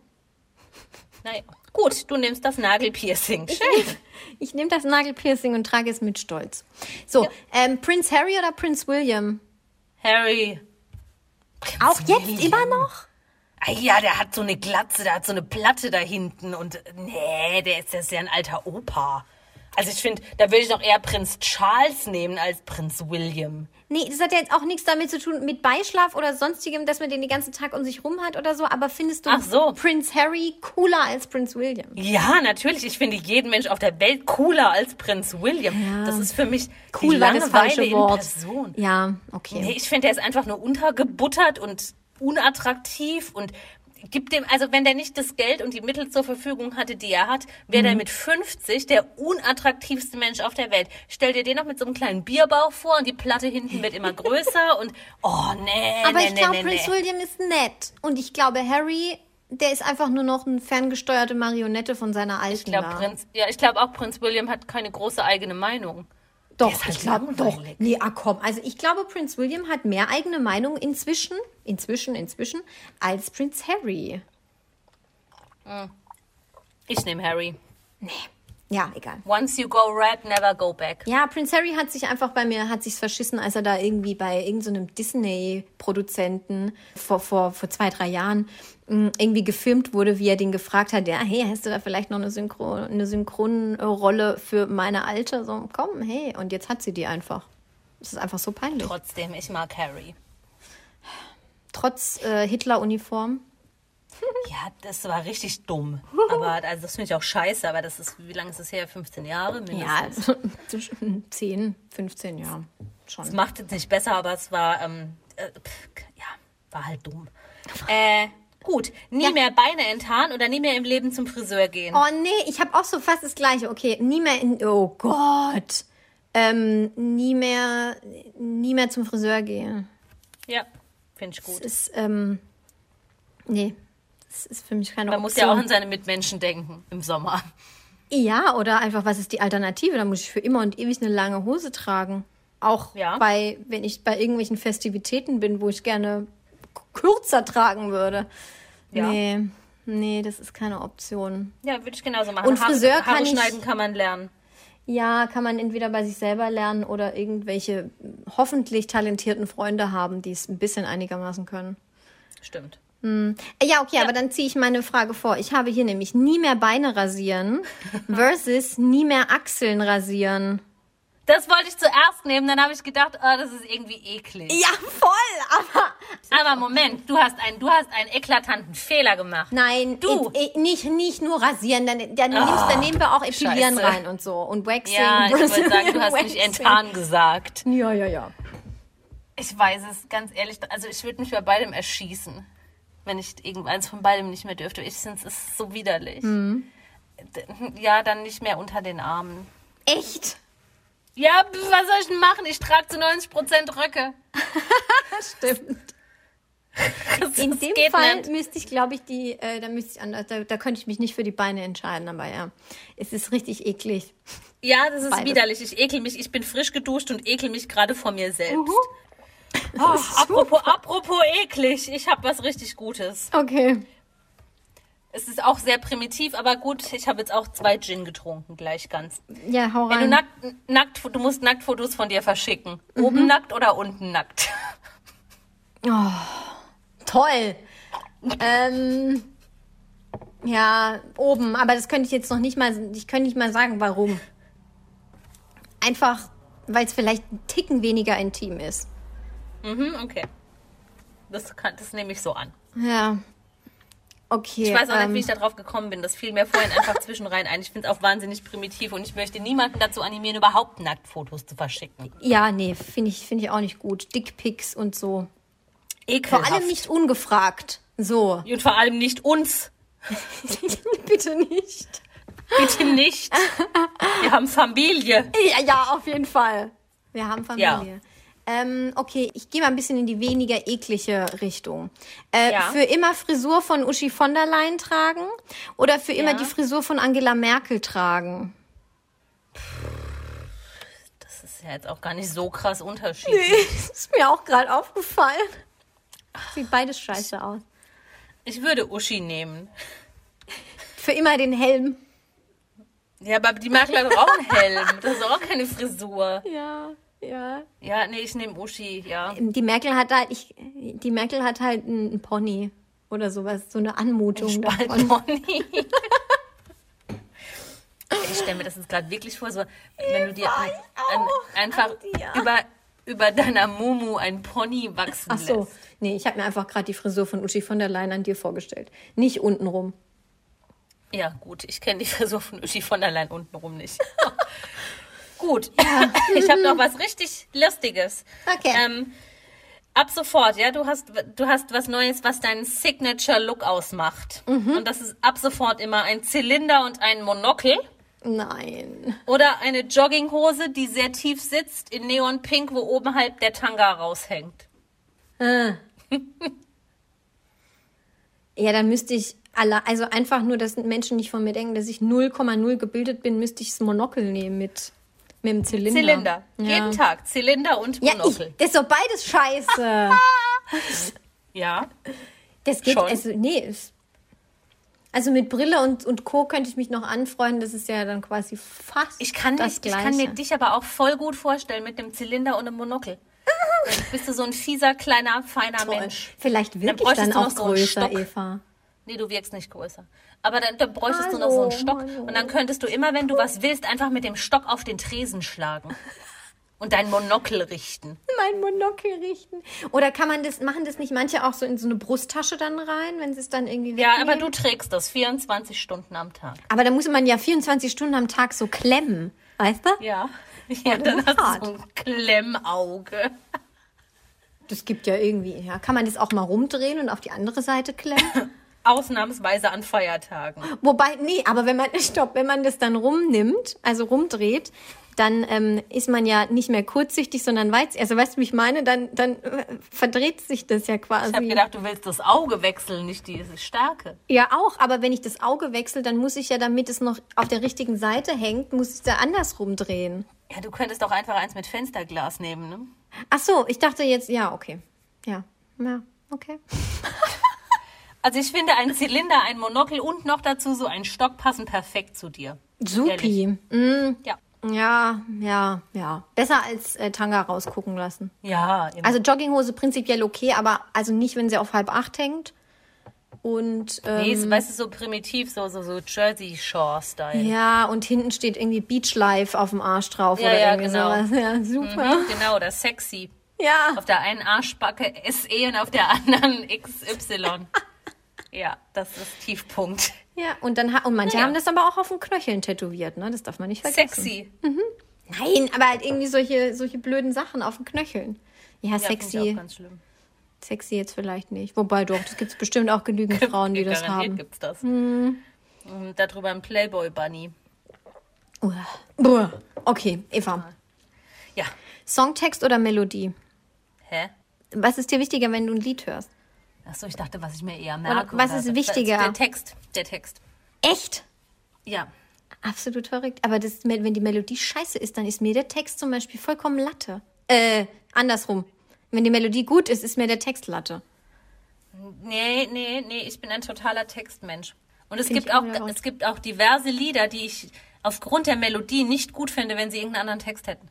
C: Naja. Gut, du nimmst das Nagelpiercing. Schön.
B: Ich nehme das Nagelpiercing und trage es mit Stolz. So, ähm, Prince Harry oder Prince William?
C: Harry.
B: Auch jetzt
C: William.
B: immer noch?
C: Ah ja, der hat so eine Glatze, der hat so eine Platte da hinten und nee, der ist, der ist ja ein alter Opa. Also ich finde, da würde ich noch eher Prinz Charles nehmen als Prinz William.
B: Nee, das hat ja jetzt auch nichts damit zu tun, mit Beischlaf oder sonstigem, dass man den den ganzen Tag um sich rum hat oder so. Aber findest du
C: so.
B: Prince Harry cooler als Prince William?
C: Ja, natürlich. Ich finde jeden Mensch auf der Welt cooler als Prinz William.
B: Ja.
C: Das ist für mich
B: Cool
C: die
B: war das
C: Langeweile
B: falsche
C: in
B: Wort.
C: Person.
B: Ja, okay.
C: Nee, ich finde, der ist einfach nur untergebuttert und unattraktiv und gibt dem, also wenn der nicht das Geld und die Mittel zur Verfügung hatte, die er hat, wäre
B: Mhm.
C: der mit 50 der unattraktivste Mensch auf der Welt. Stell dir den noch mit so einem kleinen Bierbauch vor und die Platte hinten wird immer größer und oh nee,
B: Aber
C: nee,
B: ich
C: nee,
B: glaube,
C: nee,
B: Prince. William ist nett. Und ich glaube, Harry, der ist einfach nur noch eine ferngesteuerte Marionette von seiner alten.
C: Ich glaube. Prinz, ja, ich glaube auch, Prinz William hat keine große eigene Meinung.
B: Doch,
C: halt
B: ich glaube doch. Nee, ah komm. Also ich glaube, Prince William hat mehr eigene Meinung inzwischen, inzwischen, inzwischen, als Prinz Harry.
C: Ich nehme Harry.
B: Ja, egal.
C: Once you go red, never go back.
B: Ja, Prince Harry hat sich einfach bei mir, hat sich's verschissen, als er da irgendwie bei irgendeinem so Disney-Produzenten vor, vor, vor zwei, drei Jahren mh, irgendwie gefilmt wurde, wie er den gefragt hat, ja, hey, hast du da vielleicht noch eine, Synchro, eine Synchronrolle für meine Alte? So, komm, hey. Und jetzt hat sie die einfach. Das ist einfach so peinlich.
C: Trotzdem, ich mag Harry.
B: Trotz äh, Hitler-Uniform.
C: Ja, das war richtig dumm. Aber also das finde ich auch scheiße, aber das ist, wie lange ist das her? 15 Jahre mindestens.
B: Ja, also zwischen 10, 15 Jahren schon.
C: Es macht es nicht besser, aber es war, ähm, äh, pff, ja, war halt dumm. Äh, gut, nie
B: Ja.
C: mehr Beine enthaaren oder nie mehr im Leben zum Friseur gehen.
B: Oh nee, ich habe auch so fast das gleiche. Okay, nie mehr in. Oh Gott. Ähm, nie mehr, nie mehr zum Friseur gehen.
C: Ja, finde ich gut.
B: Das ist, ähm, nee, das ist für mich keine
C: Man muss
B: Option.
C: ja auch an seine Mitmenschen denken im Sommer.
B: ja, oder einfach, was ist die Alternative? Da muss ich für immer und ewig eine lange Hose tragen. Auch
C: Ja.
B: bei, wenn ich bei irgendwelchen Festivitäten bin, wo ich gerne kürzer tragen würde.
C: Ja.
B: Nee, nee, das ist keine Option.
C: Ja, würde ich genauso machen.
B: Und Friseur
C: Haare,
B: kann
C: Haare
B: ich-
C: schneiden kann man lernen.
B: Ja, kann man entweder bei sich selber lernen oder irgendwelche hoffentlich talentierten Freunde haben, die es ein bisschen einigermaßen können.
C: Stimmt.
B: Äh, Ja, okay, aber dann ziehe ich meine Frage vor. Ich habe hier nämlich nie mehr Beine rasieren versus nie mehr Achseln rasieren.
C: Das wollte ich zuerst nehmen, dann habe ich gedacht, oh, das ist irgendwie eklig.
B: Ja, voll, aber
C: Aber Moment, du hast, einen, du hast einen eklatanten Fehler gemacht.
B: nein,
C: Du.
B: äh, äh, nicht, nicht nur rasieren, dann, dann, nimmst, dann nehmen wir auch Epilieren
C: Scheiße.
B: rein und so und Waxing.
C: Ja, ich wollte sagen, du hast
B: Waxing.
C: nicht enttarn gesagt.
B: Ja, ja, ja.
C: Ich weiß es, ganz ehrlich. Also ich würde mich bei beidem erschießen, wenn ich irgendeins von beidem nicht mehr dürfte. Ich finde es ist so widerlich.
B: Mhm.
C: Ja, dann nicht mehr unter den Armen.
B: Echt?
C: Ja, was soll ich denn machen? Ich trage zu 90% Röcke.
B: Stimmt.
C: Das,
B: In dem Fall
C: nicht.
B: müsste ich, glaube ich, die, äh, da müsste ich anders, da, da könnte ich mich nicht für die Beine entscheiden, aber ja, es ist richtig eklig.
C: Ja, das ist
B: Beides.
C: widerlich. Ich ekel mich. Ich bin frisch geduscht und ekel mich gerade vor mir selbst.
B: Mhm.
C: Oh, apropos, apropos eklig. Ich habe was richtig Gutes.
B: Okay.
C: Es ist auch sehr primitiv, aber gut. Ich habe jetzt auch zwei Gin getrunken, gleich ganz.
B: Ja, hau
C: Wenn du
B: rein.
C: nackt, nackt, du musst Nacktfotos von dir verschicken.
B: Mhm.
C: Oben nackt oder unten nackt?
B: Toll. ähm, ja, oben, aber das könnte ich jetzt noch nicht mal, ich könnte nicht mal sagen, warum. Einfach, weil es vielleicht ein Ticken weniger intim ist.
C: Mhm, okay. Das, kann, das nehme ich so an.
B: Ja. Okay.
C: Ich weiß auch
B: ähm,
C: nicht, wie ich da drauf gekommen bin. Das fiel mir vorhin einfach zwischenrein ein. Ich finde es auch wahnsinnig primitiv und ich möchte niemanden dazu animieren, überhaupt Nacktfotos zu verschicken.
B: Ja, nee, finde ich, finde ich auch nicht gut. Dickpics und so. Vor
C: Ekelhaft.
B: allem nicht ungefragt. So.
C: Und vor allem nicht uns.
B: Bitte nicht.
C: Bitte nicht. Wir haben Familie.
B: Ja, ja, auf jeden Fall. Wir haben Familie. Ähm, okay, ich gehe mal ein bisschen in die weniger eklige Richtung. Äh,
C: Ja.
B: Für immer Frisur von Uschi von der Leyen tragen oder für immer
C: Ja.
B: die Frisur von Angela Merkel tragen?
C: Das ist ja jetzt auch gar nicht so krass unterschiedlich.
B: Das ist mir auch gerade aufgefallen. Sieht beides scheiße aus.
C: Ich würde Uschi nehmen.
B: Für immer den Helm.
C: Ja, aber die Merkel hat auch einen Helm. Das ist auch keine Frisur.
B: Ja, ja.
C: Ja, nee, ich nehme Uschi, ja.
B: Die Merkel hat halt, ich, die Merkel hat halt einen Pony oder sowas, so eine Anmutung davon.
C: Spaltpony. Ich stelle mir das jetzt gerade wirklich vor, so, wenn du dir ein, ein, einfach über, über deiner Mumu ein Pony wachsen
B: Ach so,
C: lässt.
B: nee, ich habe mir einfach gerade die Frisur von Uschi von der Leyen an dir vorgestellt. Nicht untenrum.
C: Ja, gut, ich kenne die Frisur von Uschi von der Leyen untenrum nicht. gut, ich habe noch was richtig Lustiges.
B: Okay.
C: Ähm, ab sofort, ja, du hast, du hast was Neues, was deinen Signature-Look ausmacht.
B: Mhm.
C: Und das ist ab sofort immer ein Zylinder und ein Monokel.
B: Nein.
C: Oder eine Jogginghose, die sehr tief sitzt, in Neonpink, wo oben halb der Tanga raushängt.
B: Ah. ja, dann müsste ich alle, also einfach nur, dass Menschen nicht von mir denken, dass ich 0,0 gebildet bin, müsste ich das Monokel nehmen mit, mit dem Zylinder.
C: Zylinder.
B: Ja.
C: Jeden Tag. Zylinder und
B: Ja, ich,
C: Monokel.
B: das ist doch beides scheiße.
C: Ja.
B: Das geht,
C: Schon.
B: also, nee, Also mit Brille und, und Co. könnte ich mich noch anfreunden. Das ist ja dann quasi fast
C: Ich kann,
B: das
C: ich
B: Gleiche.
C: kann mir dich aber auch voll gut vorstellen mit dem Zylinder und dem Monokel. Dann bist du so ein fieser, kleiner, feiner Mensch.
B: Vielleicht
C: Dann
B: wirklich dann
C: du
B: auch
C: so
B: größer,
C: Stock.
B: Eva.
C: Nee, du wirkst nicht größer. Aber dann, dann bräuchtest du noch so einen
B: Hallo,
C: Stock.
B: hallo.
C: Und dann könntest du immer, wenn du was willst, einfach mit dem Stock auf den Tresen schlagen. Und dein Monokel richten.
B: Mein Monokel richten. Oder kann man das, machen das nicht manche auch so in so eine Brusttasche dann rein, wenn sie es dann irgendwie
C: Ja,
B: wegnehmen?
C: aber du trägst das 24 Stunden am Tag.
B: Aber da muss man ja 24 Stunden am Tag so klemmen. Weißt du?
C: Ja. Ja,
B: das
C: dann hast du
B: hart.
C: so ein Klemmauge.
B: Das gibt ja irgendwie, ja. Kann man das auch mal rumdrehen und auf die andere Seite klemmen?
C: Ausnahmsweise an Feiertagen.
B: Wobei, nee, aber wenn man, stopp, wenn man das dann rumnimmt, also rumdreht, dann ähm, ist man ja nicht mehr kurzsichtig, sondern weiß, also weißt du, wie ich meine, dann, dann äh, verdreht sich das ja quasi.
C: Ich habe gedacht, du willst das Auge wechseln, nicht diese Stärke.
B: ja, auch, aber wenn ich das Auge wechsle, dann muss ich ja, damit es noch auf der richtigen Seite hängt, muss ich es da andersrum drehen.
C: Ja, du könntest doch einfach eins mit Fensterglas nehmen, ne?
B: Ach so, ich dachte jetzt, ja, okay. Ja, ja, okay.
C: Also ich finde, ein Zylinder, ein Monokel und noch dazu so ein Stock passen perfekt zu dir.
B: Supi. Mm,
C: Ja.
B: ja, ja, ja. Besser als äh, Tanga rausgucken lassen.
C: Ja, immer.
B: Also Jogginghose prinzipiell okay, aber also nicht, wenn sie auf halb acht hängt. Und ähm,
C: nee, ist, weißt du, so primitiv, so, so, so Jersey Shore-Style.
B: ja, und hinten steht irgendwie Beach Life auf dem Arsch drauf
C: Ja,
B: oder
C: ja,
B: irgendwie
C: genau.
B: sowas. Ja, super.
C: Mhm, genau, das sexy.
B: Ja.
C: Auf der einen Arschbacke SE und auf der anderen XY. ja, das ist Tiefpunkt.
B: Ja, und dann und manche
C: Ja.
B: haben das aber auch auf den Knöcheln tätowiert, ne? Das darf man nicht vergessen.
C: Sexy.
B: Nein, aber halt irgendwie solche solche blöden Sachen auf den Knöcheln. Ja,
C: Ja, finde ich
B: sexy.
C: auch ganz schlimm.
B: Sexy jetzt vielleicht nicht. Wobei doch, das gibt es bestimmt auch genügend Frauen, die das haben.
C: gibt's das. Und darüber ein Playboy Bunny.
B: Uah. Okay, Eva.
C: Ja.
B: Songtext oder Melodie?
C: Hä?
B: Was ist dir wichtiger, wenn du ein Lied hörst?
C: Achso, ich dachte, was ich mir eher merke.
B: was
C: oder
B: ist
C: so.
B: wichtiger?
C: Der Text. Der Text.
B: Echt?
C: Ja.
B: Absolut verrückt. Aber das, wenn die Melodie scheiße ist, dann ist mir der Text zum Beispiel vollkommen Latte. Äh, andersrum. Wenn die Melodie gut ist, ist mir der Text Latte.
C: Nee, nee, nee, ich bin ein totaler Textmensch. Und es
B: Find
C: gibt auch. es gibt auch diverse Lieder, die ich aufgrund der Melodie nicht gut finde, wenn sie irgendeinen anderen Text hätten.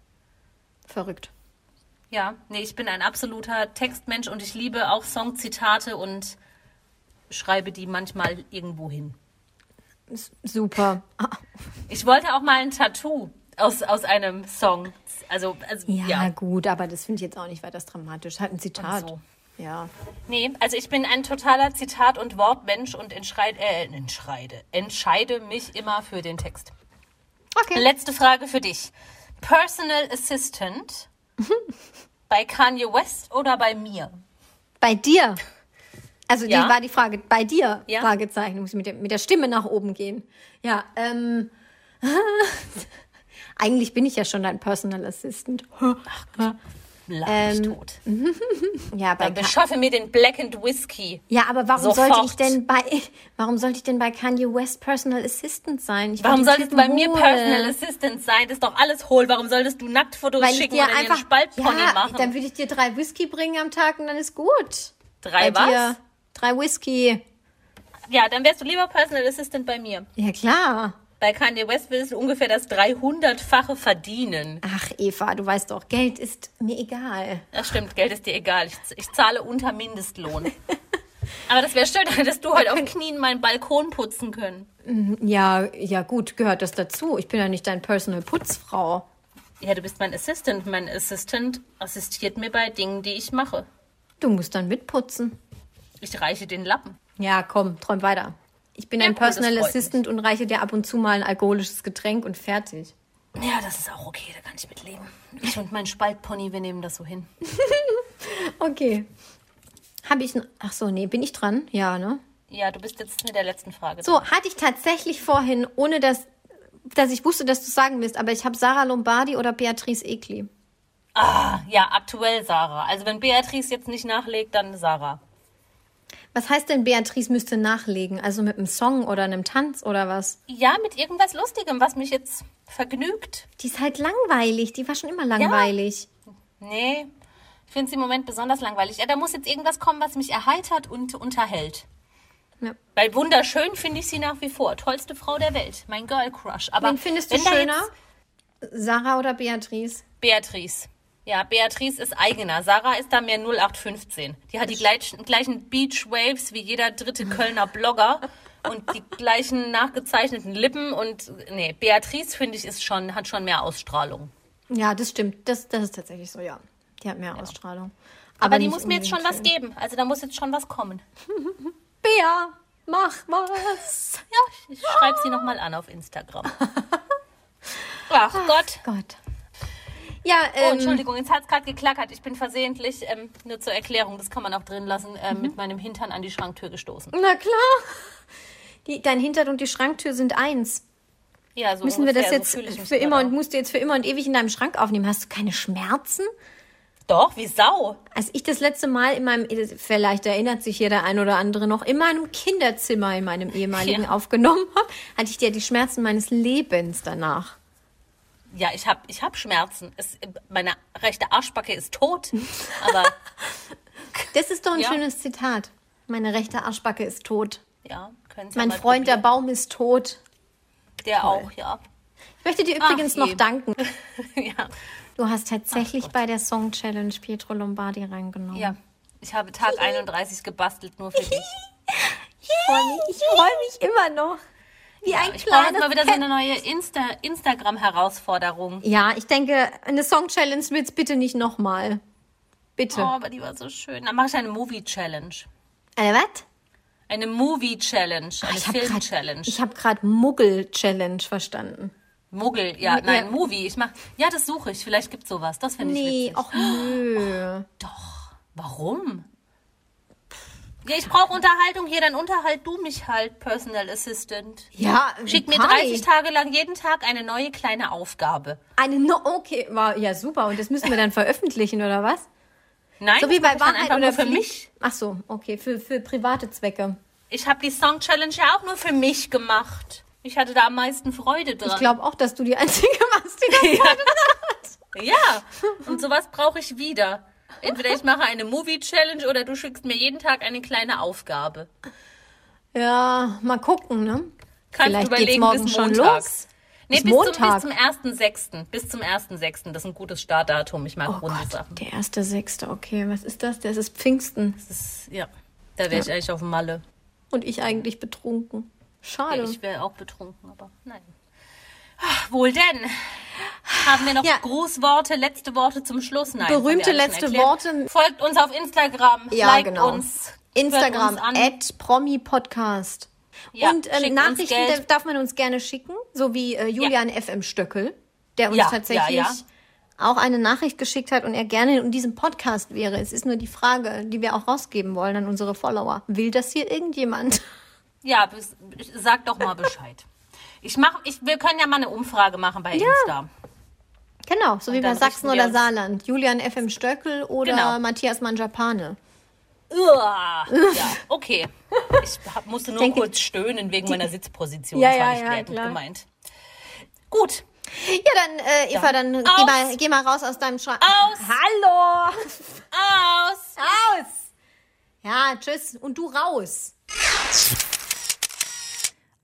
B: Verrückt.
C: Ja, nee, ich bin ein absoluter Textmensch und ich liebe auch Songzitate und schreibe die manchmal irgendwo hin.
B: Super.
C: Ich wollte auch mal ein Tattoo aus, aus einem Song. Also, also
B: ja,
C: ja.
B: gut, aber das finde ich jetzt auch nicht weiter dramatisch. Halt ein Zitat.
C: so.
B: Ja.
C: Nee, also ich bin ein totaler Zitat- und Wortmensch und entscheide, äh, entscheide, entscheide mich immer für den Text.
B: Okay.
C: Letzte Frage für dich. Personal Assistant bei Kanye West oder bei mir?
B: Bei dir. Also
C: Ja.
B: die war die Frage, bei dir?
C: Ja.
B: Fragezeichen. Muss mit der, mit der Stimme nach oben gehen. Ja, ähm. Eigentlich bin ich ja schon dein Personal Assistant.
C: Lach
B: Ähm,
C: tot.
B: Ja, bei
C: Dann beschaffe mir den Black and Whisky.
B: ja, aber warum
C: Sofort.
B: sollte ich denn bei warum sollte ich denn bei Kanye West Personal Assistant sein? Ich
C: Warum solltest du bei mir. Personal Assistant sein? Das ist doch alles hohl. Warum solltest du Nacktfotos
B: Weil ich
C: schicken
B: dir
C: oder dir
B: einfach
C: einen Spaltpony
B: ja,
C: machen?
B: dann würde ich dir drei Whisky bringen am Tag und dann ist gut.
C: Drei
B: bei
C: was?
B: dir drei Whisky.
C: Ja, dann wärst du lieber Personal Assistant bei mir.
B: Ja klar.
C: Bei Kanye West würdest du ungefähr das 300-fache verdienen.
B: Ach Eva, du weißt doch, Geld ist mir egal.
C: Das stimmt, Geld ist dir egal. Ich, ich zahle unter Mindestlohn. Aber das wäre schön, dass du heute auf Knien meinen Balkon putzen können.
B: Ja, ja gut, gehört das dazu. Ich bin ja nicht dein Personal Putzfrau.
C: Ja, du bist mein Assistant. Mein Assistant assistiert mir bei Dingen, die ich mache.
B: Du musst dann mitputzen.
C: Ich reiche den Lappen.
B: Ja, komm, träum weiter. Ich bin
C: Ja,
B: ein
C: das
B: Personal Assistant und reiche dir ab und zu mal ein alkoholisches Getränk und fertig.
C: Ja, das ist auch okay, da kann ich mit leben. Ich und mein Spaltpony, wir nehmen das so hin.
B: Okay. Habe ich. Ach so, nee, bin ich dran? Ja, ne?
C: Ja, du bist jetzt mit der letzten Frage.
B: So, hatte ich tatsächlich vorhin, ohne dass, dass ich wusste, dass du sagen wirst, aber ich habe Sarah Lombardi oder Beatrice Egli.
C: Ah, ja, aktuell Sarah. Also wenn Beatrice jetzt nicht nachlegt, dann Sarah.
B: Was heißt denn, Beatrice müsste nachlegen? Also mit einem Song oder einem Tanz oder was?
C: Ja, mit irgendwas Lustigem, was mich jetzt vergnügt.
B: Die ist halt langweilig. Die war schon immer langweilig.
C: Nee, ich finde sie im Moment besonders langweilig. Ja, da muss jetzt irgendwas kommen, was mich erheitert und unterhält.
B: Ja.
C: Weil wunderschön finde ich sie nach wie vor. Tollste Frau der Welt. Mein Girl Crush. Aber
B: Wen findest du schöner? Sarah oder Beatrice?
C: Beatrice. Ja, Beatrice ist eigener. Sarah ist da mehr 0815. Die hat die gleichen, gleichen Beach Waves wie jeder dritte Kölner Blogger und die gleichen nachgezeichneten Lippen und nee, Beatrice finde ich ist schon hat schon mehr Ausstrahlung.
B: Ja, das stimmt. Das, das ist tatsächlich so, ja. Die hat mehr Ausstrahlung.
C: Aber, die
B: nicht
C: muss mir jetzt schon was geben. Also da muss jetzt schon was kommen.
B: Bea, mach was.
C: Ja, ich schreibe sie noch mal an auf Instagram. Ach Gott.
B: Gott. Ja,
C: Oh,
B: ähm,
C: Entschuldigung, jetzt hat es gerade geklackert. Ich bin versehentlich, ähm, nur zur Erklärung, das kann man auch drin lassen, ähm,
B: Mhm.
C: mit meinem Hintern an die Schranktür gestoßen.
B: na klar. Die, dein Hintern und die Schranktür sind eins.
C: Ja, so
B: Müssen wir das jetzt
C: so
B: für immer und musst du jetzt für immer und ewig in deinem Schrank aufnehmen? Hast du keine Schmerzen?
C: Doch, wie Sau.
B: Als ich das letzte Mal in meinem, vielleicht erinnert sich hier der ein oder andere noch, in meinem Kinderzimmer in meinem ehemaligen
C: Ja.
B: aufgenommen habe, hatte ich ja die Schmerzen meines Lebens danach.
C: Ja, ich habe ich hab Schmerzen. Es, meine rechte Arschbacke ist tot. Aber
B: Das ist doch ein
C: Ja.
B: schönes Zitat. Meine rechte Arschbacke ist tot.
C: ja, können Sie
B: Mein Freund, der
C: probieren.
B: Baum ist tot.
C: Der auch, ja.
B: Ich möchte dir übrigens
C: Ach
B: noch danken.
C: ja.
B: Du hast tatsächlich bei der Song Challenge Pietro Lombardi reingenommen.
C: Ja. Ich habe Tag 31 gebastelt, nur für dich.
B: Ich freue mich, ich freu mich immer noch. Wie ein
C: Ich brauche jetzt
B: kleines
C: mal wieder so eine neue Insta Instagram-Herausforderung.
B: Ja, ich denke, eine Song Challenge wird's bitte nicht nochmal. Bitte.
C: Oh, aber die war so schön. Dann mache ich eine Movie-Challenge.
B: Eine was?
C: Eine Movie-Challenge, eine
B: Ich habe
C: Film-Challenge.
B: gerade Muggel-Challenge verstanden.
C: Muggel, ja,
B: Ja.
C: nein, Movie. Ich mach, ja, das suche ich. Vielleicht gibt sowas. Das finde ich
B: Nee,
C: witzig.
B: ach nö.
C: Doch. Warum? Ja, ich brauche Unterhaltung hier, dann unterhalt du mich halt, Personal Assistant.
B: Ja,
C: Schick mir
B: Party.
C: 30 Tage lang jeden Tag eine neue kleine Aufgabe.
B: Eine no okay, war ja super. Und das müssen wir dann veröffentlichen, oder was?
C: Nein,
B: So wie bei Wahrheit
C: einfach
B: oder
C: nur für
B: Pflicht?
C: mich.
B: Ach so, okay, für, für private Zwecke.
C: Ich habe die Song Challenge ja auch nur für mich gemacht. Ich hatte da am meisten Freude dran.
B: Ich glaube auch, dass du die Einzige warst, die das
C: Ja, und sowas brauche ich wieder. Entweder ich mache eine Movie-Challenge oder du schickst mir jeden Tag eine kleine Aufgabe.
B: Ja, mal gucken, ne?
C: Kannst
B: Vielleicht
C: überlegen
B: geht's morgen
C: bis
B: schon
C: montags.
B: los.
C: Nee,
B: Bis
C: bis,
B: Montag.
C: Zum, bis zum 1.6. Bis zum 1.6. Das ist ein gutes Startdatum. Ich mag
B: Oh
C: runde
B: Gott,
C: Sachen.
B: der erste Sechste, okay. Was ist das? Das ist Pfingsten.
C: Das ist, ja, da wäre ich eigentlich auf Malle.
B: Und ich eigentlich betrunken. Schade.
C: Ich wäre auch betrunken, aber nein. Wohl denn. Haben wir noch
B: Ja.
C: Grußworte, letzte Worte zum Schluss? Nein.
B: Berühmte letzte
C: erklärt.
B: Worte.
C: Folgt uns auf Instagram.
B: Ja,
C: liked
B: genau.
C: uns.
B: Instagram,
C: uns
B: Promi-Podcast.
C: Ja,
B: und äh, Nachrichten darf- man uns gerne schicken, so wie äh, Julian FM Stöckel, der uns
C: Ja,
B: tatsächlich
C: ja, ja.
B: auch eine Nachricht geschickt hat und er gerne in diesem Podcast wäre. Es ist nur die Frage, die wir auch rausgeben wollen an unsere Follower. Will das hier irgendjemand?
C: Ja, sag doch mal Bescheid. Ich mach, ich, wir können ja mal eine Umfrage machen bei Insta.
B: Genau, so wie bei
C: dann
B: Sachsen oder Saarland. Julian FM Stöckel oder
C: Genau.
B: Matthias Manjapane.
C: Uah. Ja, okay. Ich musste nur
B: denke,
C: kurz stöhnen wegen meiner Sitzposition.
B: Ja,
C: das war
B: ja,
C: nicht
B: ja,
C: wertend
B: klar.
C: gemeint. Gut.
B: Ja, dann, äh, Eva, dann, geh,
C: aus.
B: mal, geh mal raus aus deinem Schrank.
C: Aus.
B: Hallo!
C: Aus.
B: Raus! Ja, tschüss. Und du raus.